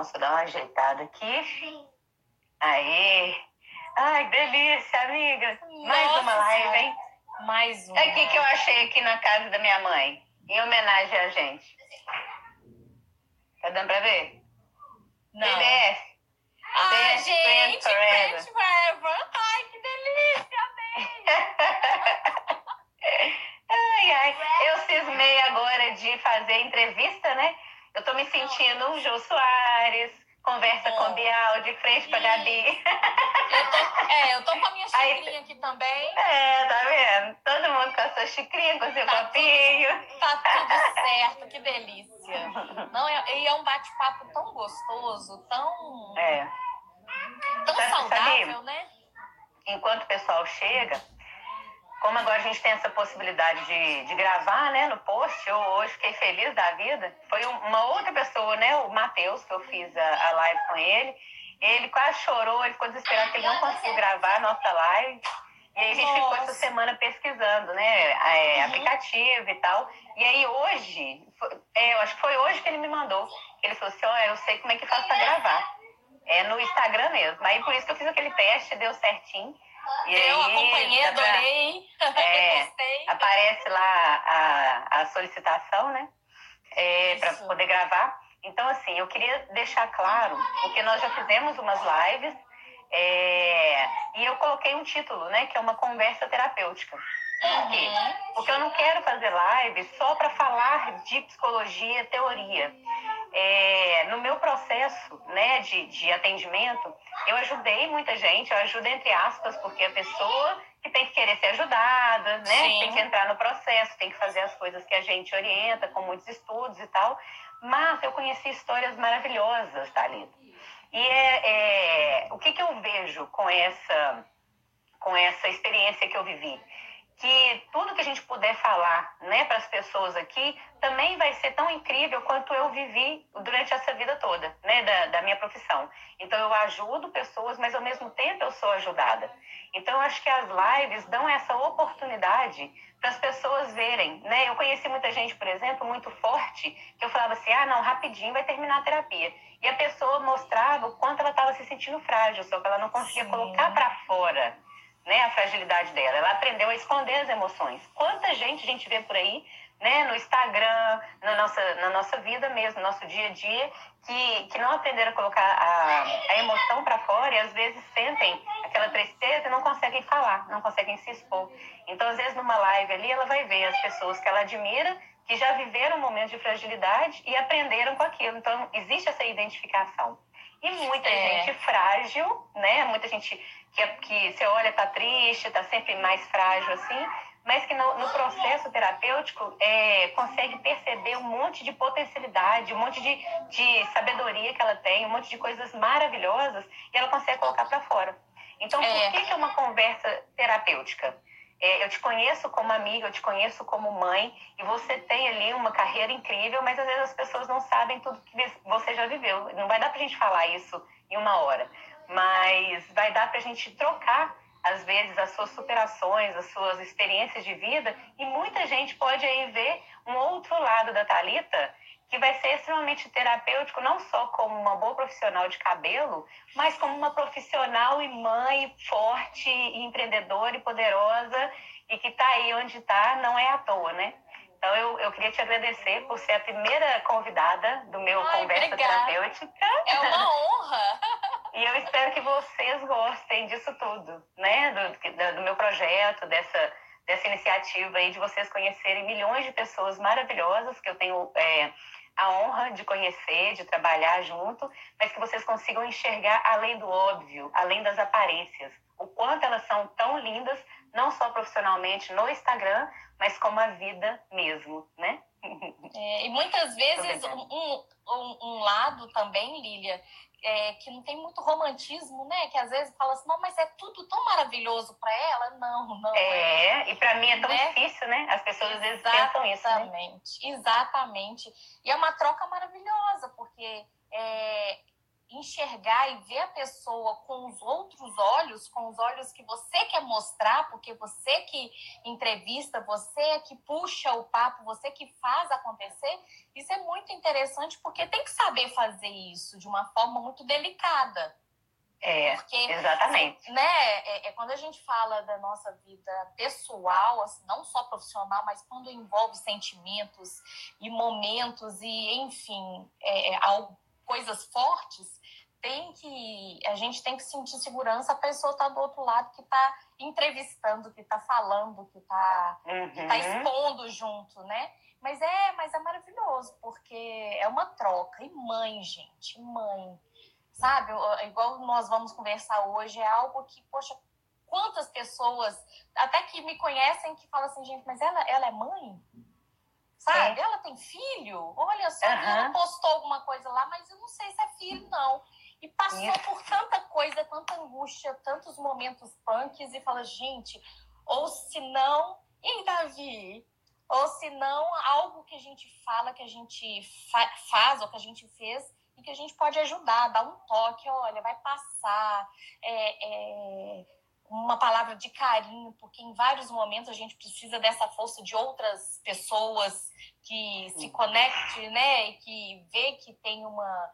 posição, só dar uma ajeitada aqui. Aí. Ai, delícia, amiga. Mais Nossa uma live, hein? Mais uma. É o que eu achei aqui na casa da minha mãe, em homenagem a gente. Tá dando pra ver? Não. BBS. Ai, Best gente, Friends Forever. Forever. Ai, que delícia, amei. ai, ai. Eu cismei agora de fazer entrevista, né? Eu tô me sentindo um Jô Soares, conversa com Bom. Bial, de frente pra Gabi. Eu tô, é, eu tô com a minha Aí- xicrinha aqui também. É, tá vendo? Todo mundo com a sua xicrinha, com o seu Tá copinho. Tá tudo certo, que delícia. Não, é, e é um bate-papo tão gostoso, tão, É. tão Sabe- saudável, sabe- né? enquanto o pessoal chega, como agora a gente tem essa possibilidade de, de gravar, né, no post, eu hoje fiquei feliz da vida. Foi um- uma outra pessoa, né, o Matheus, que eu fiz a, a live com ele. Ele quase chorou, ele ficou desesperado que ele não conseguiu gravar a nossa live. E aí a gente ficou essa semana pesquisando, né, é, Uhum. aplicativo e tal. E aí hoje, foi- é, eu acho que foi hoje que ele me mandou. Ele falou assim, ó, eu sei como é que faz pra gravar. É no Instagram mesmo. Aí por isso que eu fiz aquele teste, deu certinho. E Eu aí, acompanhei, pra- adorei. É, Gostei. aparece lá a, a solicitação, né? É, para poder gravar. Então, assim, eu queria deixar claro, porque nós já fizemos umas lives é, e eu coloquei um título, né? Que é uma conversa terapêutica. Por quê? Uhum. Porque eu não quero fazer live só para falar de psicologia, teoria. É, no meu processo né, de, de atendimento, eu ajudei muita gente, eu ajudo entre aspas, porque a pessoa que tem que querer ser ajudada, né? Sim. Tem que entrar no processo, tem que fazer as coisas que a gente orienta, com muitos estudos e tal. Mas eu conheci histórias maravilhosas, Thalita. E é, é, o que, que eu vejo com essa, com essa experiência que eu vivi? Que tudo que a gente puder falar né, para as pessoas aqui também vai ser tão incrível quanto eu vivi durante essa vida toda, né, da, da minha profissão. Então eu ajudo pessoas, mas ao mesmo tempo eu sou ajudada. Então eu acho que as lives dão essa oportunidade para as pessoas verem, né? Eu conheci muita gente, por exemplo, muito forte, que eu falava assim: "Ah, não, rapidinho vai terminar a terapia". E a pessoa mostrava o quanto ela estava se sentindo frágil, só que ela não conseguia Sim. colocar para fora né, a fragilidade dela. Ela aprendeu a esconder as emoções. Quanta gente a gente vê por aí, né, no Instagram, na nossa, na nossa vida mesmo, no nosso dia a dia, que, que não aprenderam a colocar a, a emoção para fora e às vezes sentem aquela tristeza e não conseguem falar, não conseguem se expor. Então, às vezes, numa live ali, ela vai ver as pessoas que ela admira, que já viveram momentos de fragilidade e aprenderam com aquilo. Então, existe essa identificação. E muita É. gente frágil, né? Muita gente que, que você olha, tá triste, tá sempre mais frágil assim, mas que no, no processo terapêutico é, consegue perceber um monte de potencialidade, um monte de, de sabedoria que ela tem, um monte de coisas maravilhosas e ela consegue colocar para fora. Então, É. por que, que é uma conversa terapêutica? É, eu te conheço como amiga, eu te conheço como mãe, e você tem ali uma carreira incrível, mas às vezes as pessoas não sabem tudo que você já viveu. Não vai dar pra gente falar isso em uma hora, mas vai dar pra gente trocar, às vezes, as suas superações, as suas experiências de vida, e muita gente pode aí ver um outro lado da Thalita que vai ser extremamente terapêutico, não só como uma boa profissional de cabelo, mas como uma profissional e mãe forte, e empreendedora e poderosa, e que está aí onde está, não é à toa, né? Então, eu, eu queria te agradecer por ser a primeira convidada do meu Ai, Conversa obrigada. Terapêutica. É uma honra. E eu espero que vocês gostem disso tudo, né? Do, do, do meu projeto, dessa, dessa iniciativa aí de vocês conhecerem milhões de pessoas maravilhosas que eu tenho é, a honra de conhecer, de trabalhar junto, mas que vocês consigam enxergar além do óbvio, além das aparências, o quanto elas são tão lindas, não só profissionalmente no Instagram, mas como a vida mesmo, né? É, e muitas vezes um, um, um lado também, Lília, é, que não tem muito romantismo, né? Que às vezes fala assim, não, mas é tudo tão maravilhoso para ela. Não, não. É, E para mim é tão né? difícil, né? As pessoas às vezes pensam isso. Né? Exatamente, exatamente. E é uma troca maravilhosa, porque é, enxergar e ver a pessoa com os outros olhos, com os olhos que você quer mostrar, porque você que entrevista, você é que puxa o papo, você que faz acontecer, isso é muito interessante porque tem que saber fazer isso de uma forma muito delicada. É, porque, exatamente. Né, é, é, quando a gente fala da nossa vida pessoal, assim, não só profissional, mas quando envolve sentimentos e momentos e, enfim, é, é algo, coisas fortes, tem que a gente tem que sentir segurança a pessoa está do outro lado que está entrevistando que está falando que está tá uhum. tá expondo junto né mas é mas é maravilhoso porque é uma troca e mãe gente mãe sabe igual nós vamos conversar hoje é algo que poxa quantas pessoas até que me conhecem que falam assim gente mas ela ela é mãe sabe? É. Ela tem filho? Olha só, uhum. ela postou alguma coisa lá, mas eu não sei se é filho, não e passou Isso. por tanta coisa, tanta angústia, tantos momentos punks e fala, gente, ou se não, e Davi? Ou se não, algo que a gente fala, que a gente fa faz ou que a gente fez e que a gente pode ajudar, dar um toque, olha, vai passar, é, é, uma palavra de carinho, porque em vários momentos a gente precisa dessa força de outras pessoas que se conecte, né, e que vê que tem uma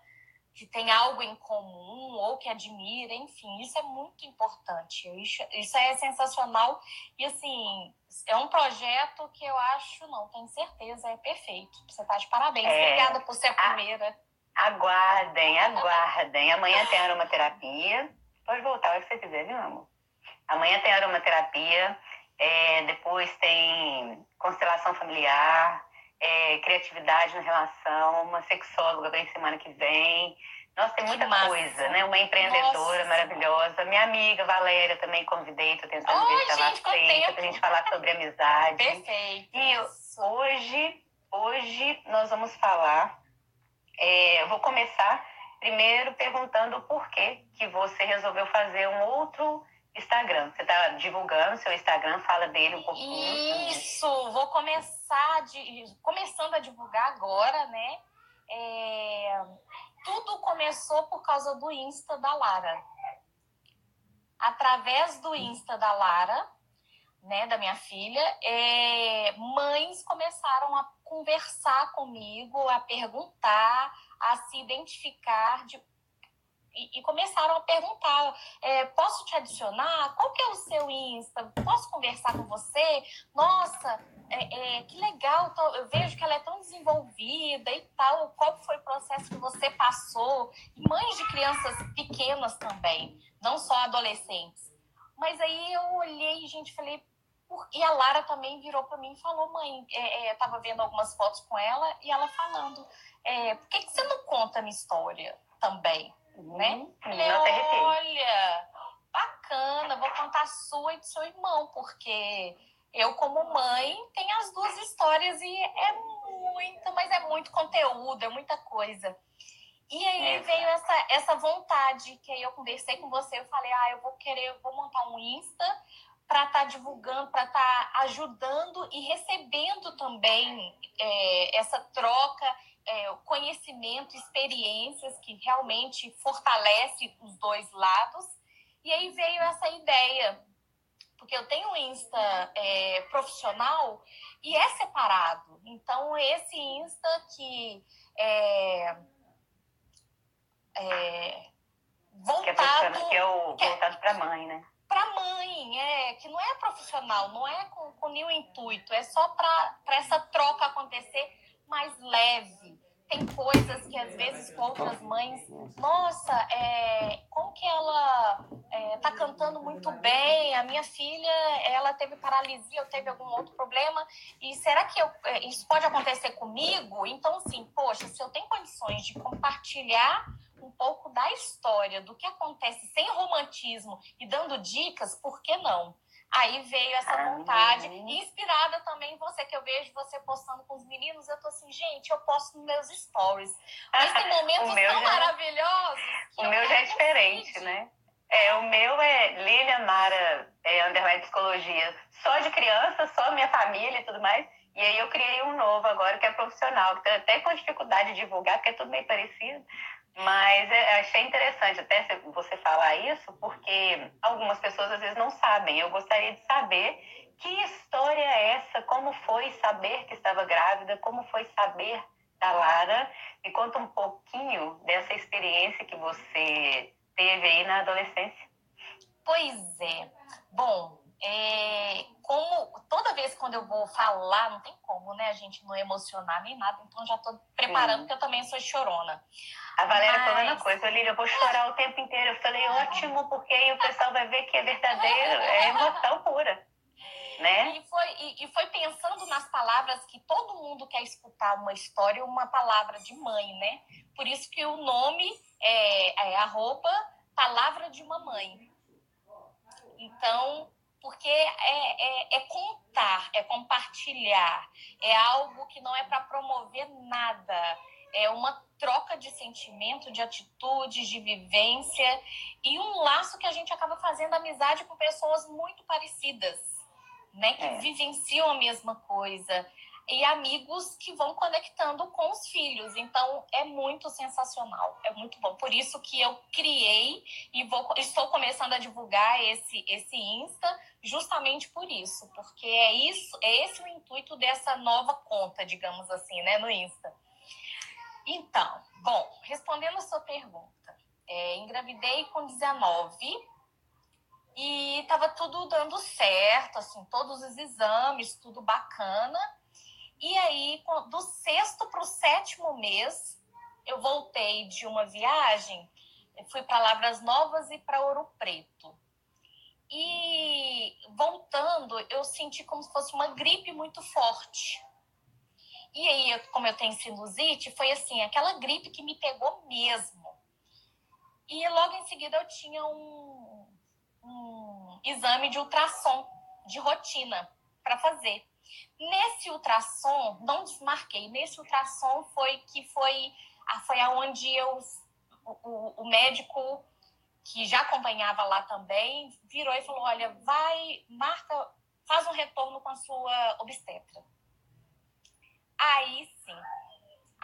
que tem algo em comum ou que admira, enfim, isso é muito importante. Isso, isso é sensacional e assim é um projeto que eu acho, não tenho certeza, é perfeito. Você está de parabéns. É, Obrigada por ser a primeira. Aguardem, aguardem. Amanhã tem aromaterapia. Pode voltar, o que você quiser, viu, amor? Amanhã tem aromaterapia. É, depois tem constelação familiar é, criatividade na relação, uma sexóloga vem semana que vem. Nossa, tem muita coisa, né? Uma empreendedora Nossa. maravilhosa. Minha amiga Valéria também convidei, tô tentando Oi, ver se ela aceita, pra gente falar sobre amizade. Perfeito. E hoje, hoje nós vamos falar. É, eu vou começar primeiro perguntando o porquê que você resolveu fazer um outro Instagram. Você está divulgando seu Instagram, fala dele um pouquinho. Isso, vou começar de, começando a divulgar agora, né? É, tudo começou por causa do Insta da Lara. Através do Insta da Lara, né, da minha filha, é, mães começaram a conversar comigo, a perguntar, a se identificar de e, começaram a perguntar: é, posso te adicionar? Qual que é o seu Insta? Posso conversar com você? Nossa, é, é, que legal, eu vejo que ela é tão desenvolvida e tal. Qual foi o processo que você passou? E mães de crianças pequenas também, não só adolescentes. Mas aí eu olhei, gente, falei. E a Lara também virou para mim e falou: mãe, é, é, eu tava vendo algumas fotos com ela e ela falando: é, por que, que você não conta a minha história também? Né? Uhum. olha, bacana, vou contar a sua e do seu irmão, porque eu, como mãe, tenho as duas histórias e é muito, mas é muito conteúdo, é muita coisa. E aí é. veio essa, essa vontade, que aí eu conversei com você, eu falei, ah, eu vou querer, eu vou montar um Insta para estar tá divulgando, para estar tá ajudando e recebendo também é, essa troca é, conhecimento, experiências que realmente fortalece os dois lados. E aí veio essa ideia, porque eu tenho um Insta é, profissional e é separado. Então, esse Insta que é, é voltado... Que é, o, voltado para a mãe, né? Para mãe, é, que não é profissional, não é com, com nenhum intuito, é só para essa troca acontecer mais leve. Tem coisas que às vezes com outras mães, nossa, é, como que ela é, tá cantando muito bem? A minha filha, ela teve paralisia, ou teve algum outro problema, e será que eu, é, isso pode acontecer comigo? Então, assim, poxa, se eu tenho condições de compartilhar um pouco da história, do que acontece sem romantismo e dando dicas, por que não? Aí veio essa vontade, inspirada também em você, que eu vejo você postando com os meninos. Eu tô assim, gente, eu posto nos meus stories. Mas tem momentos tão já, maravilhosos. o meu já é diferente, né? É, o meu é Lilian Mara, é, underline psicologia, só de criança, só minha família e tudo mais. E aí eu criei um novo agora que é profissional, que até com dificuldade de divulgar, porque é tudo meio parecido. Mas achei interessante até você falar isso, porque algumas pessoas às vezes não sabem. Eu gostaria de saber que história é essa, como foi saber que estava grávida, como foi saber da Lara. Me conta um pouquinho dessa experiência que você teve aí na adolescência. Pois é. Bom, é, como toda vez quando eu vou falar, não tem como, né, a gente não emocionar nem nada, então já estou preparando, porque eu também sou chorona. A Valéria Mas... falou a mesma coisa, Lília, eu vou chorar o tempo inteiro. Eu falei, ótimo, porque aí o pessoal vai ver que é verdadeiro, é emoção pura. Né? E, foi, e, e, foi pensando nas palavras que todo mundo quer escutar uma história, uma palavra de mãe, né? Por isso que o nome é, é arroba palavra de uma mãe. Então, porque é, é, é, contar, é compartilhar, é algo que não é para promover nada, é uma troca de sentimento, de atitudes, de vivência e um laço que a gente acaba fazendo amizade com pessoas muito parecidas, né, que é. vivenciam a mesma coisa e amigos que vão conectando com os filhos. Então é muito sensacional, é muito bom. Por isso que eu criei e vou, estou começando a divulgar esse esse Insta justamente por isso, porque é isso, é esse o intuito dessa nova conta, digamos assim, né, no Insta. Então, bom, respondendo a sua pergunta, é, engravidei com 19 e estava tudo dando certo, assim, todos os exames, tudo bacana. E aí, do sexto para o sétimo mês, eu voltei de uma viagem, fui para Lavras Novas e para Ouro Preto. E voltando, eu senti como se fosse uma gripe muito forte. E aí, como eu tenho sinusite, foi assim, aquela gripe que me pegou mesmo. E logo em seguida eu tinha um, um exame de ultrassom de rotina para fazer. Nesse ultrassom, não desmarquei, nesse ultrassom foi que foi, foi aonde eu, o, o médico que já acompanhava lá também, virou e falou: olha, vai, marca, faz um retorno com a sua obstetra. Aí sim.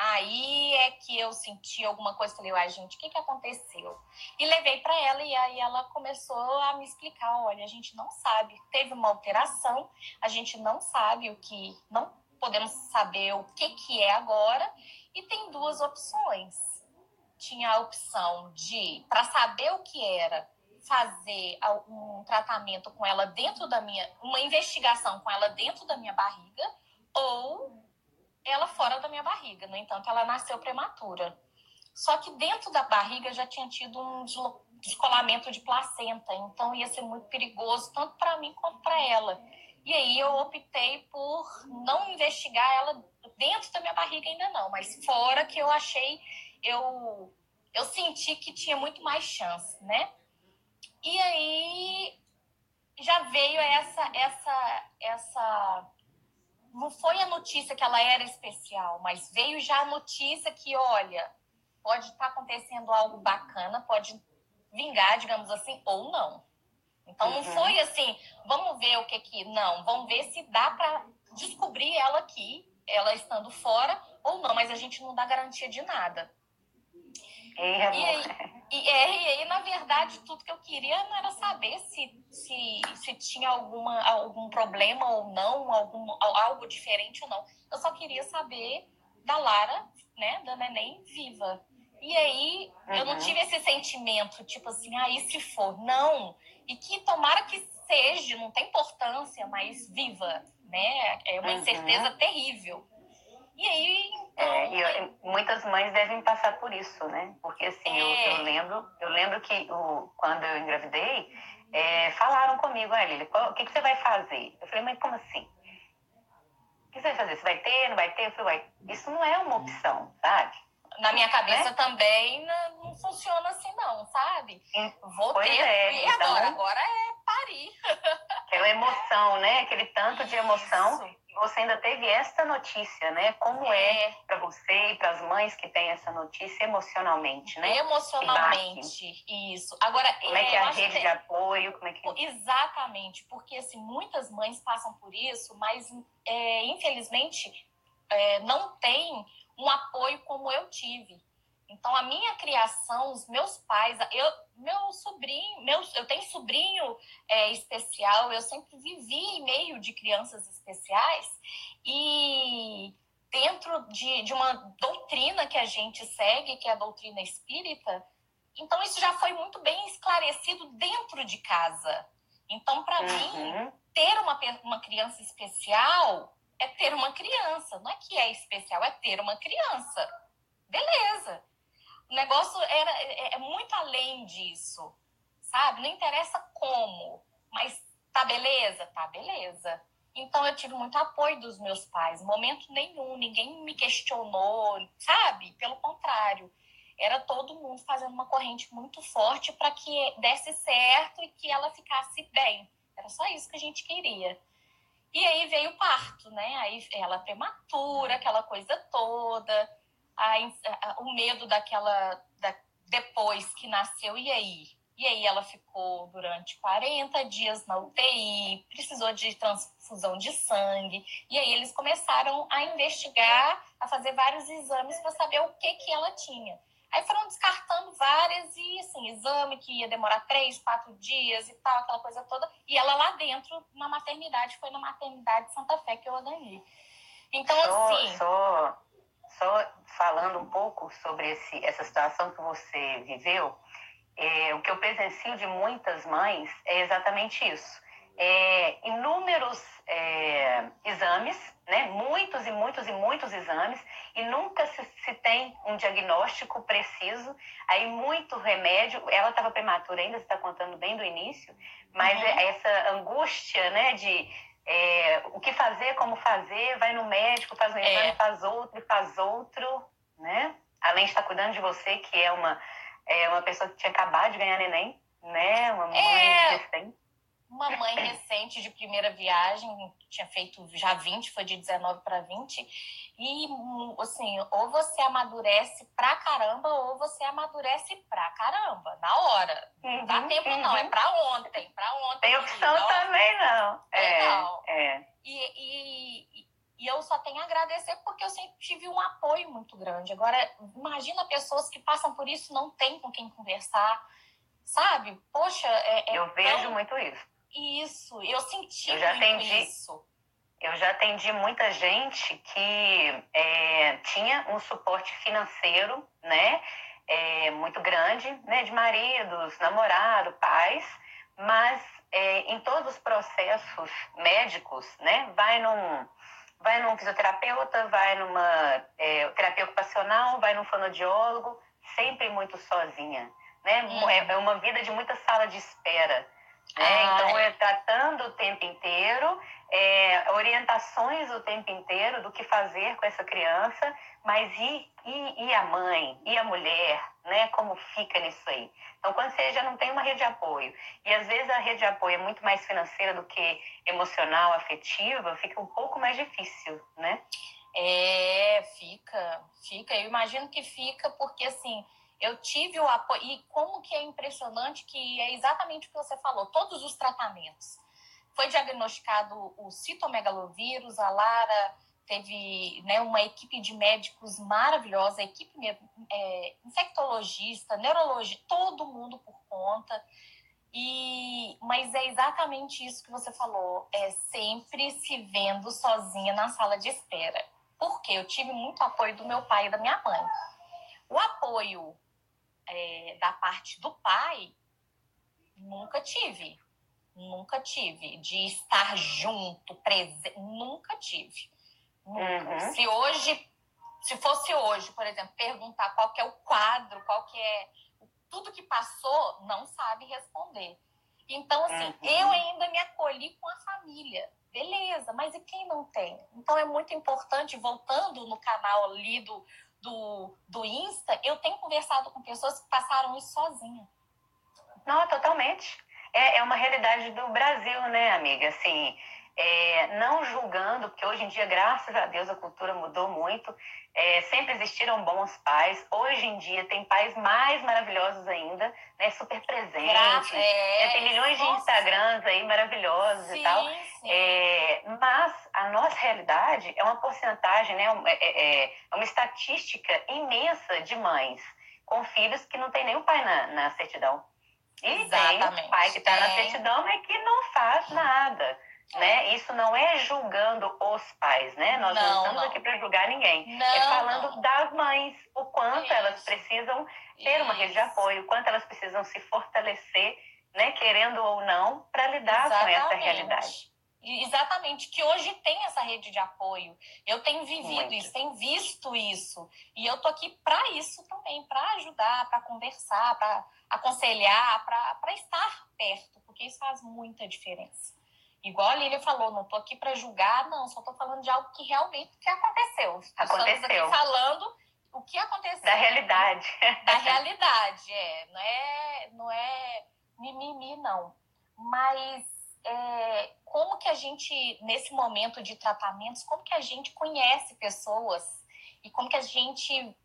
Aí é que eu senti alguma coisa, falei, uai, gente, o que, que aconteceu? E levei para ela e aí ela começou a me explicar, olha, a gente não sabe, teve uma alteração, a gente não sabe o que, não podemos saber o que que é agora e tem duas opções. Tinha a opção de, para saber o que era, fazer um tratamento com ela dentro da minha, uma investigação com ela dentro da minha barriga, ou ela fora da minha barriga. No entanto, ela nasceu prematura. Só que dentro da barriga já tinha tido um descolamento de placenta, então ia ser muito perigoso, tanto para mim quanto para ela. E aí eu optei por não investigar ela dentro da minha barriga ainda não, mas fora que eu achei, eu, eu senti que tinha muito mais chance, né? E aí já veio essa, essa, essa não foi a notícia que ela era especial, mas veio já a notícia que, olha, pode estar tá acontecendo algo bacana, pode vingar, digamos assim, ou não. Então uhum. não foi assim, vamos ver o que que. Não, vamos ver se dá para descobrir ela aqui, ela estando fora ou não, mas a gente não dá garantia de nada. É, e, aí, e, é, e aí, na verdade, tudo que eu queria não era saber se, se, se tinha alguma, algum problema ou não, algum, algo diferente ou não. Eu só queria saber da Lara, né, da neném viva. E aí, uhum. eu não uhum. tive esse sentimento, tipo assim, aí ah, se for. Não. E que tomara que seja, não tem importância, mas viva, né? É uma uhum. incerteza terrível. E aí. É, e eu, muitas mães devem passar por isso, né? Porque assim, é. eu, eu, lembro, eu lembro que o, quando eu engravidei, é, falaram comigo, ah, Lili, o que, que você vai fazer? Eu falei, mas como assim? O que você vai fazer? Você vai ter, não vai ter? Eu falei, isso não é uma opção, sabe? Na minha cabeça né? também não, não, funciona assim, não, sabe? Vou pois ter. É, e então... agora? Agora é parir. Aquela emoção, né? Aquele tanto de emoção. Isso. Você ainda teve esta notícia, né? Como é, é para você e para as mães que têm essa notícia emocionalmente, né? Emocionalmente, isso. Agora, como é, que é a rede de apoio? Como é que... Exatamente, porque assim, muitas mães passam por isso, mas é, infelizmente é, não tem um apoio como eu tive. Então, a minha criação, os meus pais, eu, meu sobrinho, meu, eu tenho sobrinho é, especial, eu sempre vivi em meio de crianças especiais e dentro de, de uma doutrina que a gente segue, que é a doutrina espírita, então isso já foi muito bem esclarecido dentro de casa. Então, para uhum. mim, ter uma, uma criança especial é ter uma criança. Não é que é especial, é ter uma criança. Beleza. O negócio era, é, é muito além disso, sabe? Não interessa como, mas tá beleza? Tá beleza. Então eu tive muito apoio dos meus pais, momento nenhum, ninguém me questionou, sabe? Pelo contrário, era todo mundo fazendo uma corrente muito forte para que desse certo e que ela ficasse bem. Era só isso que a gente queria. E aí veio o parto, né? Aí ela prematura, aquela coisa toda a, a, o medo daquela. Da, depois que nasceu, e aí? E aí ela ficou durante 40 dias na UTI, precisou de transfusão de sangue. E aí eles começaram a investigar, a fazer vários exames para saber o que, que ela tinha. Aí foram descartando várias e, assim, exame que ia demorar três, quatro dias e tal, aquela coisa toda. E ela lá dentro, na maternidade, foi na maternidade Santa Fé que eu a ganhei. Então, só, assim... Só só falando um pouco sobre esse, essa situação que você viveu, é, o que eu presencio de muitas mães é exatamente isso. É, inúmeros é, exames, né? muitos e muitos e muitos exames, e nunca se, se tem um diagnóstico preciso. Aí, muito remédio. Ela estava prematura ainda, você está contando bem do início, mas uhum. essa angústia né, de é, o que fazer, como fazer, vai no médico, faz um é. exame, faz outro faz outro, né? Além de estar cuidando de você, que é uma, é uma pessoa que tinha acabado de ganhar neném, né? Uma mãe é... recente. Uma mãe recente de primeira viagem, tinha feito já 20, foi de 19 para 20. E, assim, ou você amadurece pra caramba, ou você amadurece pra caramba, na hora. Uhum, não dá uhum, tempo, uhum. não, é pra ontem, pra ontem. Tem opção então, também, não. É, é. E, e, e eu só tenho a agradecer porque eu sempre tive um apoio muito grande. Agora, imagina pessoas que passam por isso não tem com quem conversar, sabe? Poxa, é, é eu vejo tão... muito isso. Isso, eu senti eu já atendi, isso. Eu já atendi muita gente que é, tinha um suporte financeiro, né? É, muito grande, né? De maridos, namorado, pais, mas é, em todos os processos médicos, né? Vai num, vai num fisioterapeuta, vai numa é, terapia ocupacional, vai num fonoaudiólogo, sempre muito sozinha, né? É, é uma vida de muita sala de espera. Né? Então, é. é tratando o tempo inteiro, é, orientações o tempo inteiro do que fazer com essa criança, mas e, e, e, a mãe, e a mulher, né? Como fica nisso aí? Então, quando você já não tem uma rede de apoio, e às vezes a rede de apoio é muito mais financeira do que emocional, afetiva, fica um pouco mais difícil, né? É, fica, fica. Eu imagino que fica porque, assim, eu tive o apoio. E como que é impressionante que é exatamente o que você falou, todos os tratamentos. Foi diagnosticado o citomegalovírus, a Lara teve né, uma equipe de médicos maravilhosa, equipe é, infectologista, neurologista, todo mundo por conta. E, mas é exatamente isso que você falou, é sempre se vendo sozinha na sala de espera. Porque eu tive muito apoio do meu pai e da minha mãe. O apoio é, da parte do pai, nunca tive. Nunca tive. De estar junto, presente. Nunca tive. Nunca. Uhum. Se hoje, se fosse hoje, por exemplo, perguntar qual que é o quadro, qual que é tudo que passou, não sabe responder. Então, assim, uhum. eu ainda me acolhi com a família. Beleza, mas e quem não tem? Então é muito importante, voltando no canal ali do, do, do Insta, eu tenho conversado com pessoas que passaram isso sozinha. Não, totalmente. é, é uma realidade do Brasil, né, amiga? Assim, é, não julgando, porque hoje em dia, graças a Deus, a cultura mudou muito. É, sempre existiram bons pais. Hoje em dia tem pais mais maravilhosos ainda, né? Super presentes. É, tem milhões de Instagrams aí maravilhosos sim, e tal. É, mas a nossa realidade é uma porcentagem, né? É, é, é, uma estatística imensa de mães com filhos que não tem nenhum pai na, na certidão. E Exatamente. tem o pai que está na certidão, mas que não faz nada né? Isso não é julgando os pais, né? Nós não, não estamos não. aqui para julgar ninguém. É não, é falando das mães, o quanto Isso. elas precisam ter Isso. uma rede de apoio, o quanto elas precisam se fortalecer, né? Querendo ou não, para lidar Exatamente. com essa realidade. Exatamente, que hoje tem essa rede de apoio. Eu tenho vivido Muito. isso, tenho visto isso. E eu tô aqui para isso também, para ajudar, para conversar, para aconselhar, para estar perto, porque isso faz muita diferença. Igual a Lília falou, não estou aqui para julgar, não, só estou falando de algo que realmente que aconteceu. Aconteceu. Estamos aqui falando o que aconteceu. Da realidade. Da realidade, é. Não é, não é mimimi, não. Mas é, como que a gente, nesse momento de tratamentos, como que a gente conhece pessoas e como que a gente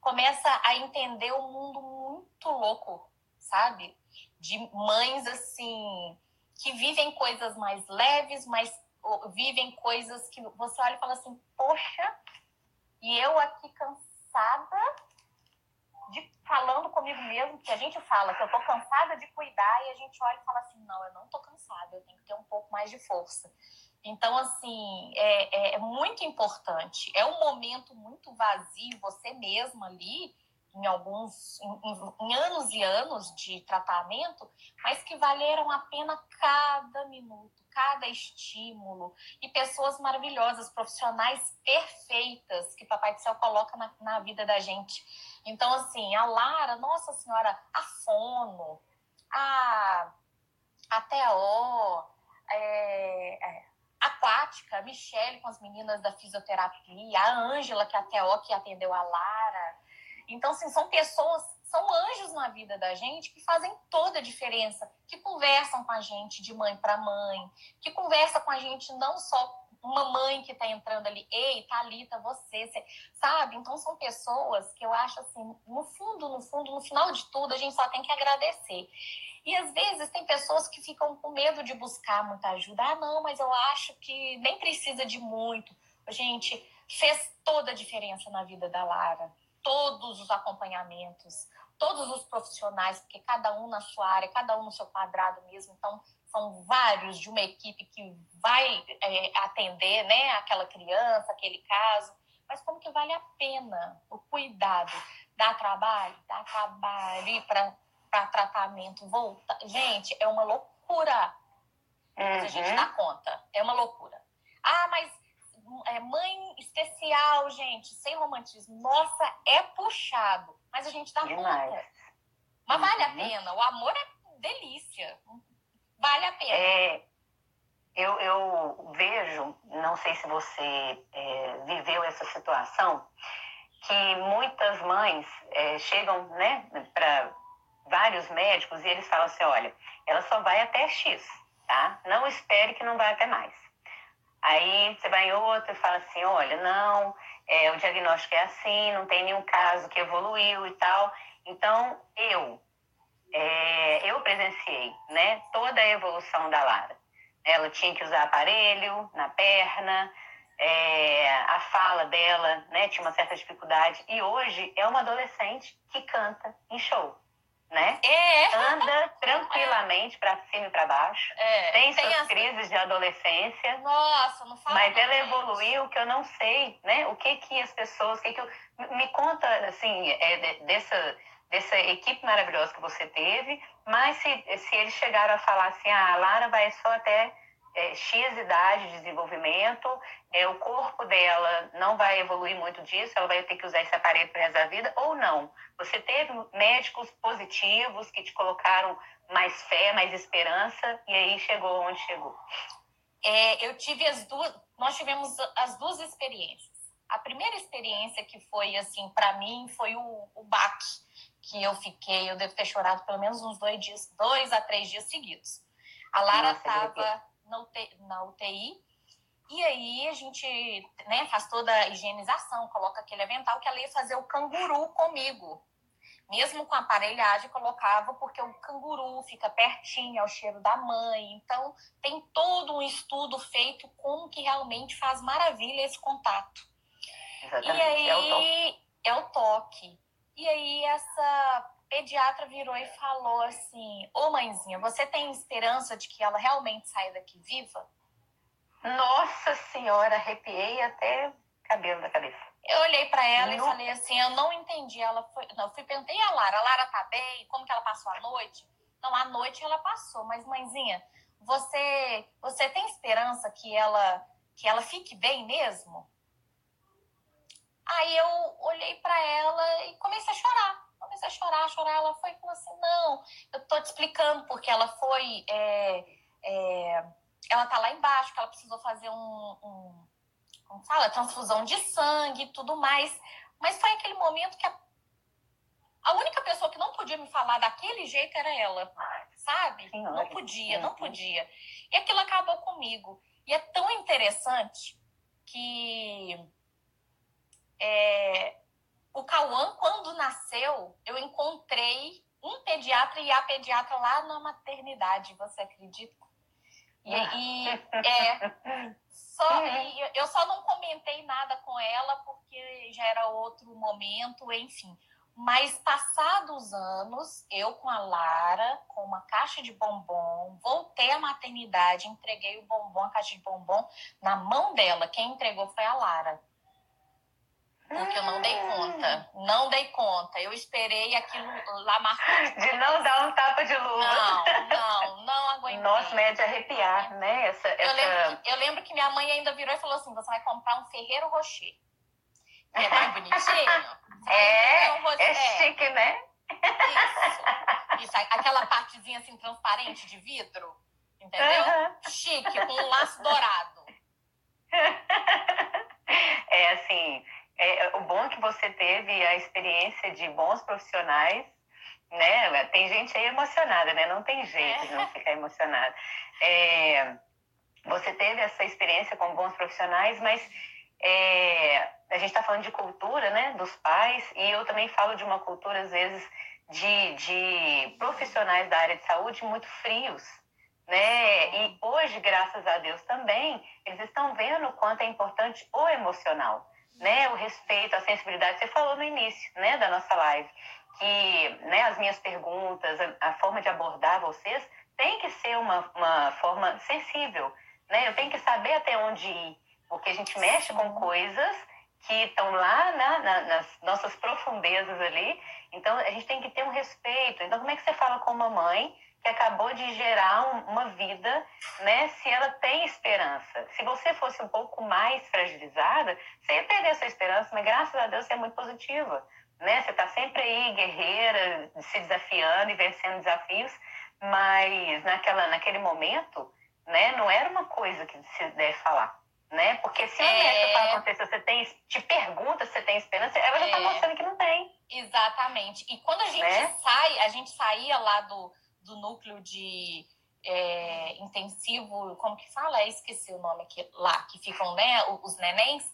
começa a entender um mundo muito louco, sabe? De mães assim que vivem coisas mais leves, mas vivem coisas que você olha e fala assim, poxa, e eu aqui cansada de falando comigo mesmo, que a gente fala que eu tô cansada de cuidar e a gente olha e fala assim, não, eu não tô cansada, eu tenho que ter um pouco mais de força. Então, assim, é, é, é muito importante. É um momento muito vazio, você mesma ali, em alguns em, em, anos e anos de tratamento, mas que valeram a pena cada minuto, cada estímulo e pessoas maravilhosas, profissionais perfeitas que Papai do Céu coloca na, na vida da gente. Então, assim, a Lara, Nossa Senhora, a Fono, a, a TO, é, é, Aquática, a Michelle com as meninas da fisioterapia, a Ângela, que é a que atendeu a Lara, então, assim, são pessoas, são anjos na vida da gente que fazem toda a diferença, que conversam com a gente de mãe para mãe, que conversa com a gente não só uma mãe que está entrando ali, ei, Thalita, você, você, sabe? Então são pessoas que eu acho assim, no fundo, no fundo, no final de tudo, a gente só tem que agradecer. E às vezes tem pessoas que ficam com medo de buscar muita ajuda. Ah, não, mas eu acho que nem precisa de muito. Gente, fez toda a diferença na vida da Lara todos os acompanhamentos, todos os profissionais, porque cada um na sua área, cada um no seu quadrado mesmo. Então, são vários de uma equipe que vai é, atender né, aquela criança, aquele caso. Mas como que vale a pena o cuidado? Dá trabalho? Dá trabalho ir para tratamento, volta. Gente, é uma loucura. Uhum. A gente dá conta. É uma loucura. Ah, mas é, mãe especial, gente, sem romantismo. Nossa, é puxado. Mas a gente dá Demais. conta. Mas uhum. vale a pena. O amor é delícia. Vale a pena. É, eu, eu vejo, não sei se você é, viveu essa situação, que muitas mães é, chegam né, para vários médicos e eles falam assim: olha, ela só vai até X, tá? Não espere que não vai até mais. Aí você vai em outro e fala assim, olha, não, é, o diagnóstico é assim, não tem nenhum caso que evoluiu e tal. Então, eu, é, eu presenciei né, toda a evolução da Lara. Ela tinha que usar aparelho na perna, é, a fala dela né, tinha uma certa dificuldade. E hoje é uma adolescente que canta em show né? É. Anda tranquilamente para cima e para baixo. É. Tem, tem suas crises de adolescência. Nossa, não fala. Mas ela evoluiu que eu não sei, né? O que que as pessoas, o que que eu me conta assim é, dessa dessa equipe maravilhosa que você teve, mas se, se eles chegaram a falar assim, ah, a Lara vai só até é, X idade de desenvolvimento, é, o corpo dela não vai evoluir muito disso, ela vai ter que usar esse aparelho para resto da vida, ou não. Você teve médicos positivos que te colocaram mais fé, mais esperança, e aí chegou onde chegou. É, eu tive as duas, nós tivemos as duas experiências. a primeira experiência que foi assim para mim foi o, o baque que eu fiquei. Eu devo ter chorado pelo menos uns dois dias, dois a três dias seguidos. A Lara estava na UTI, na UTI e aí a gente né, faz toda a higienização, coloca aquele avental que ela ia fazer o canguru comigo. Mesmo com a aparelhagem, colocava porque o canguru fica pertinho, é o cheiro da mãe. Então, tem todo um estudo feito como que realmente faz maravilha esse contato. Exatamente. E aí é o toque. é o toque. E aí essa pediatra virou e falou assim: Ô mãezinha, você tem esperança de que ela realmente saia daqui viva? Nossa senhora, arrepiei até cabelo da cabeça. Eu olhei para ela Não. e falei assim, eu não entendi. Ela foi, não, eu fui perguntei a Lara, a Lara tá bem? Como que ela passou a noite? Não, a noite ela passou, mas mãezinha, você você tem esperança que ela que ela fique bem mesmo? Aí eu olhei para ela e comecei a chorar. Comecei a chorar, chorar. Ela foi e falou assim: Não, eu tô te explicando porque ela foi. é, é, ela tá lá embaixo, que ela precisou fazer um, um como fala, transfusão de sangue e tudo mais. Mas foi aquele momento que a, a única pessoa que não podia me falar daquele jeito era ela, sabe? Não podia, não Uhum. podia. E aquilo acabou comigo. E é tão interessante que é, o Cauã, quando nasceu, eu encontrei um pediatra e a pediatra lá na maternidade, você acredita? E, e é, só, e eu só não comentei nada com ela porque já era outro momento, enfim. Mas passados anos, eu com a Lara, com uma caixa de bombom, voltei à maternidade, entreguei o bombom, a caixa de bombom na mão dela. Quem entregou foi a Lara. Porque eu não dei conta. Não dei conta. Eu esperei aquilo lá marcar. De não dar um tapa de luva. Não, não, não aguentei. Nossa, mas é de arrepiar, né? Essa, Eu essa... lembro, que, eu lembro que minha mãe ainda virou e falou assim: você vai comprar um Ferreiro Rocher. Que é mais bonitinho. É, um é chique, né? Isso. Isso. Aquela partezinha assim transparente de vidro. Entendeu? Chique, com um laço dourado. É assim, é, o bom é que você teve a experiência de bons profissionais, né? Tem gente aí emocionada, né? Não tem jeito de não ficar emocionada. É, você teve essa experiência com bons profissionais, mas é, a gente está falando de cultura, né? Dos pais, e eu também falo de uma cultura, às vezes, de, de profissionais da área de saúde muito frios, né? E hoje, graças a Deus também, eles estão vendo o quanto é importante o emocional, né? O respeito, a sensibilidade. Você falou no início, né, da nossa live, que né, as minhas perguntas, a, a forma de abordar vocês tem que ser uma, uma forma sensível, né? Eu tenho que saber até onde ir, porque a gente mexe com coisas que estão lá na, na, nas nossas profundezas ali. Então, a gente tem que ter um respeito. Então, como é que você fala com uma mãe que acabou de gerar um, uma vida, né? Se ela tem esperança. Se você fosse um pouco mais fragilizada, você ia perder essa esperança, mas graças a Deus você é muito positiva, né? Você está sempre aí, guerreira, se desafiando e vencendo desafios, mas naquela, naquele momento, né? Não era uma coisa que se deve falar. Né? Porque se uma É. é... fala acontecer, você tem, te pergunta se você tem esperança, ela já está É. mostrando que não tem. Exatamente. E quando a gente Né? sai, a gente saía lá do, do núcleo de é, intensivo, como que fala? Esqueci o nome aqui, lá, que ficam né, os nenéns.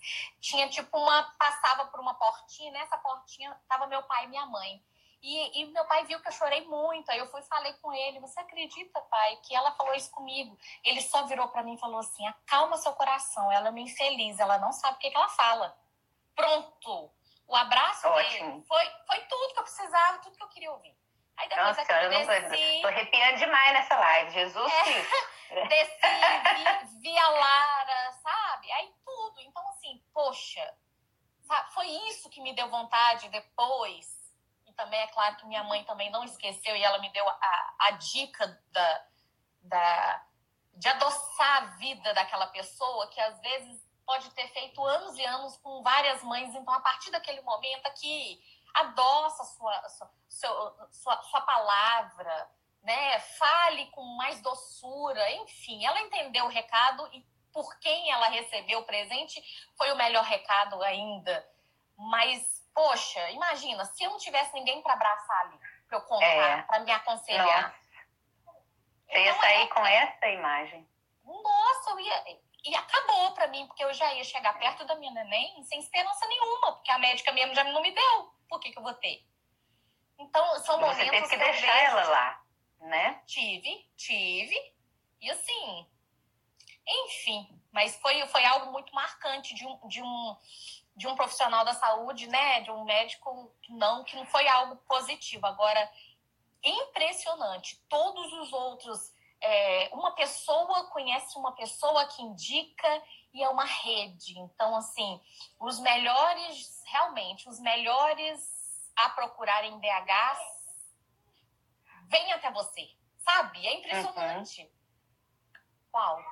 Tinha tipo uma, passava por uma portinha, nessa portinha tava meu pai e minha mãe. E, e meu pai viu que eu chorei muito, aí eu fui falei com ele, você acredita, pai, que ela falou isso comigo? Ele só virou para mim e falou assim, acalma seu coração, ela é uma infeliz, ela não sabe o que, que ela fala. Pronto! O abraço Ótimo. dele foi, foi tudo que eu precisava, tudo que eu queria ouvir. Aí depois Nossa senhora, eu não tô, desci, tô arrepiando demais nessa live. Jesus É. Cristo. desci, vi, vi a Lara, sabe? Aí tudo. Então, assim, poxa, sabe? foi isso que me deu vontade depois. E também é claro que minha mãe também não esqueceu e ela me deu a, a dica da, da, de adoçar a vida daquela pessoa que às vezes pode ter feito anos e anos com várias mães. Então, a partir daquele momento aqui, adoça a sua, sua, seu- sua, sua palavra, né? Fale com mais doçura, enfim. Ela entendeu o recado e por quem ela recebeu o presente foi o melhor recado ainda. Mas, poxa, imagina, se eu não tivesse ninguém para abraçar ali, para eu contar, é. para me aconselhar. Nossa. Você ia então, sair é... com essa imagem. Nossa, eu ia. E acabou para mim, porque eu já ia chegar perto da minha neném sem esperança nenhuma, porque a médica mesmo já não me deu. Por que, que eu vou ter? Então, são momentos. Você teve que, deixar ela lá, né? Tive, tive. E assim, enfim, mas foi, foi algo muito marcante de um, de um, de um profissional da saúde, né? De um médico, não, que não foi algo positivo. Agora, impressionante. Todos os outros. É, uma pessoa conhece uma pessoa que indica e é uma rede. Então, assim, os melhores, realmente, os melhores a procurar em BH vem até você, sabe? É impressionante. Uhum. Qual?